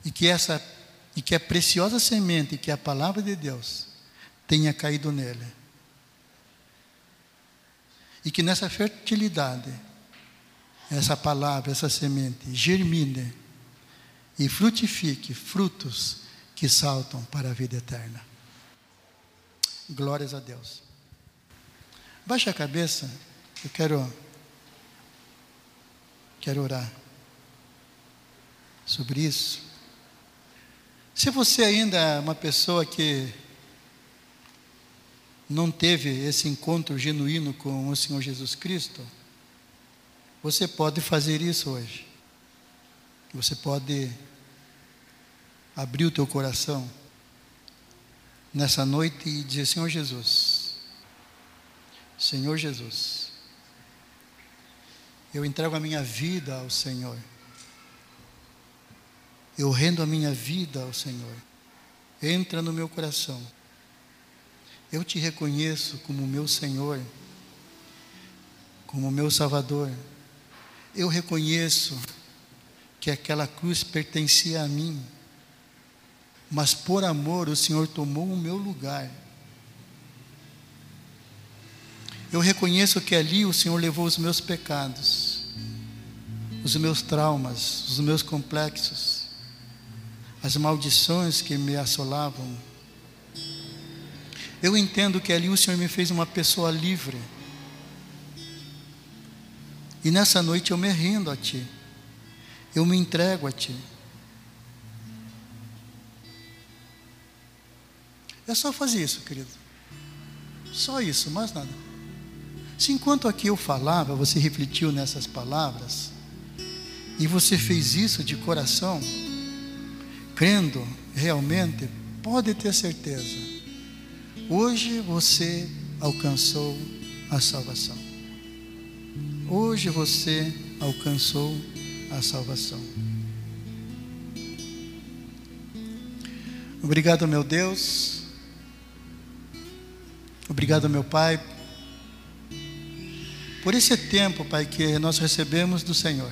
E que essa e que a preciosa semente, que é a palavra de Deus, tenha caído nele e que nessa fertilidade, essa palavra, essa semente, germine e frutifique frutos que saltam para a vida eterna. Glórias a Deus. Baixe a cabeça, eu quero, quero orar sobre isso. Se você ainda é uma pessoa que não teve esse encontro genuíno com o Senhor Jesus Cristo, você pode fazer isso hoje. Você pode abrir o teu coração nessa noite e dizer: Senhor Jesus, Senhor Jesus, eu entrego a minha vida ao Senhor. Eu rendo a minha vida ao Senhor. Entra no meu coração eu te reconheço como meu Senhor, como meu Salvador. Eu reconheço que aquela cruz pertencia a mim, mas por amor o Senhor tomou o meu lugar. Eu reconheço que ali o Senhor levou os meus pecados. os meus traumas, os meus complexos, as maldições que me assolavam. Eu entendo que ali o Senhor me fez uma pessoa livre. E nessa noite eu me rendo a Ti, eu me entrego a Ti. É só fazer isso, querido. Só isso, mais nada. Se enquanto aqui eu falava, você refletiu nessas palavras, e você fez isso de coração, crendo realmente, pode ter certeza, hoje você alcançou a salvação. Hoje você alcançou a salvação. Obrigado, meu Deus Obrigado, meu Pai, por esse tempo, Pai, que nós recebemos do Senhor.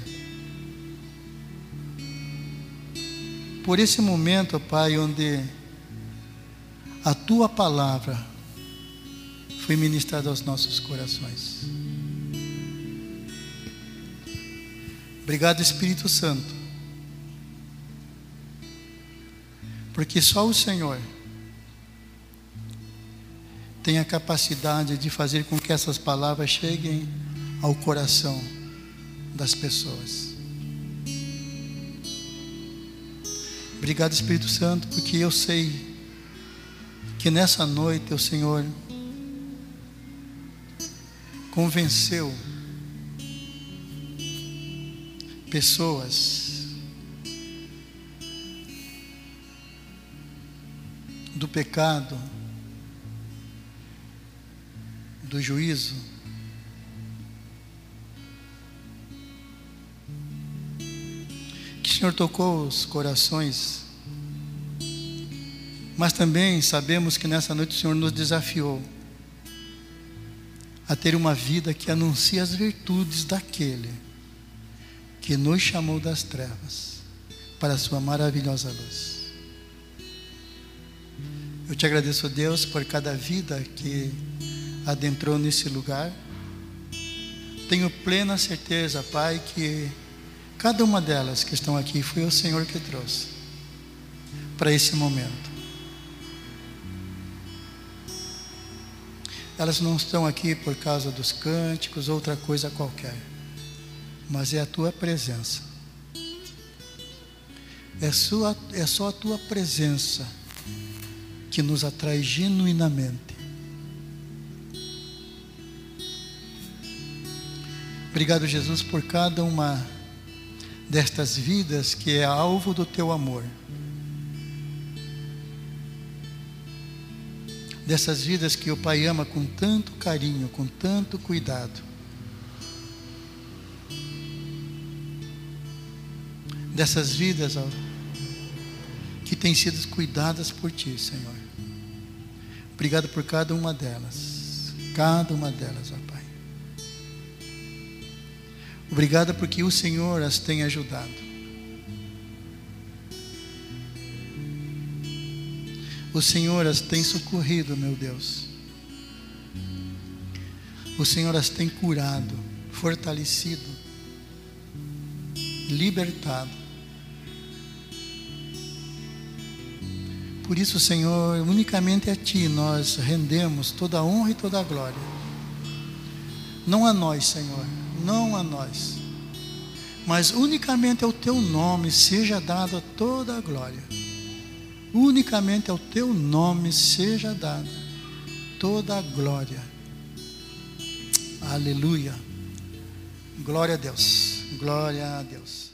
Por esse momento, Pai, onde a tua palavra foi ministrada aos nossos corações. Obrigado, Espírito Santo, porque só o Senhor tem a capacidade de fazer com que essas palavras cheguem ao coração das pessoas. Obrigado, Espírito Santo, porque eu sei que nessa noite o Senhor convenceu pessoas do pecado, do juízo. Que o Senhor tocou os corações, mas também sabemos que nessa noite o Senhor nos desafiou a ter uma vida que anuncia as virtudes daquele que nos chamou das trevas para a sua maravilhosa luz. Eu te agradeço, Deus, por cada vida que adentrou nesse lugar. Tenho plena certeza, Pai, que cada uma delas que estão aqui foi o Senhor que trouxe para esse momento. Elas não estão aqui por causa dos cânticos, outra coisa qualquer, mas é a tua presença. É, sua, é só a tua presença que nos atrai genuinamente Obrigado, Jesus, por cada uma destas vidas que é alvo do teu amor. Dessas vidas que o Pai ama com tanto carinho, com tanto cuidado. Dessas vidas ó, que têm sido cuidadas por Ti, Senhor. Obrigado por cada uma delas. Cada uma delas, ó Pai. Obrigado porque o Senhor as tem ajudado. O Senhor as tem socorrido, meu Deus. O Senhor as tem curado, fortalecido, libertado. Por isso, Senhor, unicamente a Ti nós rendemos toda a honra e toda a glória. Não a nós, Senhor não a nós, mas unicamente ao teu nome seja dada toda a glória. Unicamente ao teu nome seja dada toda a glória. Aleluia. Glória a Deus. Glória a Deus.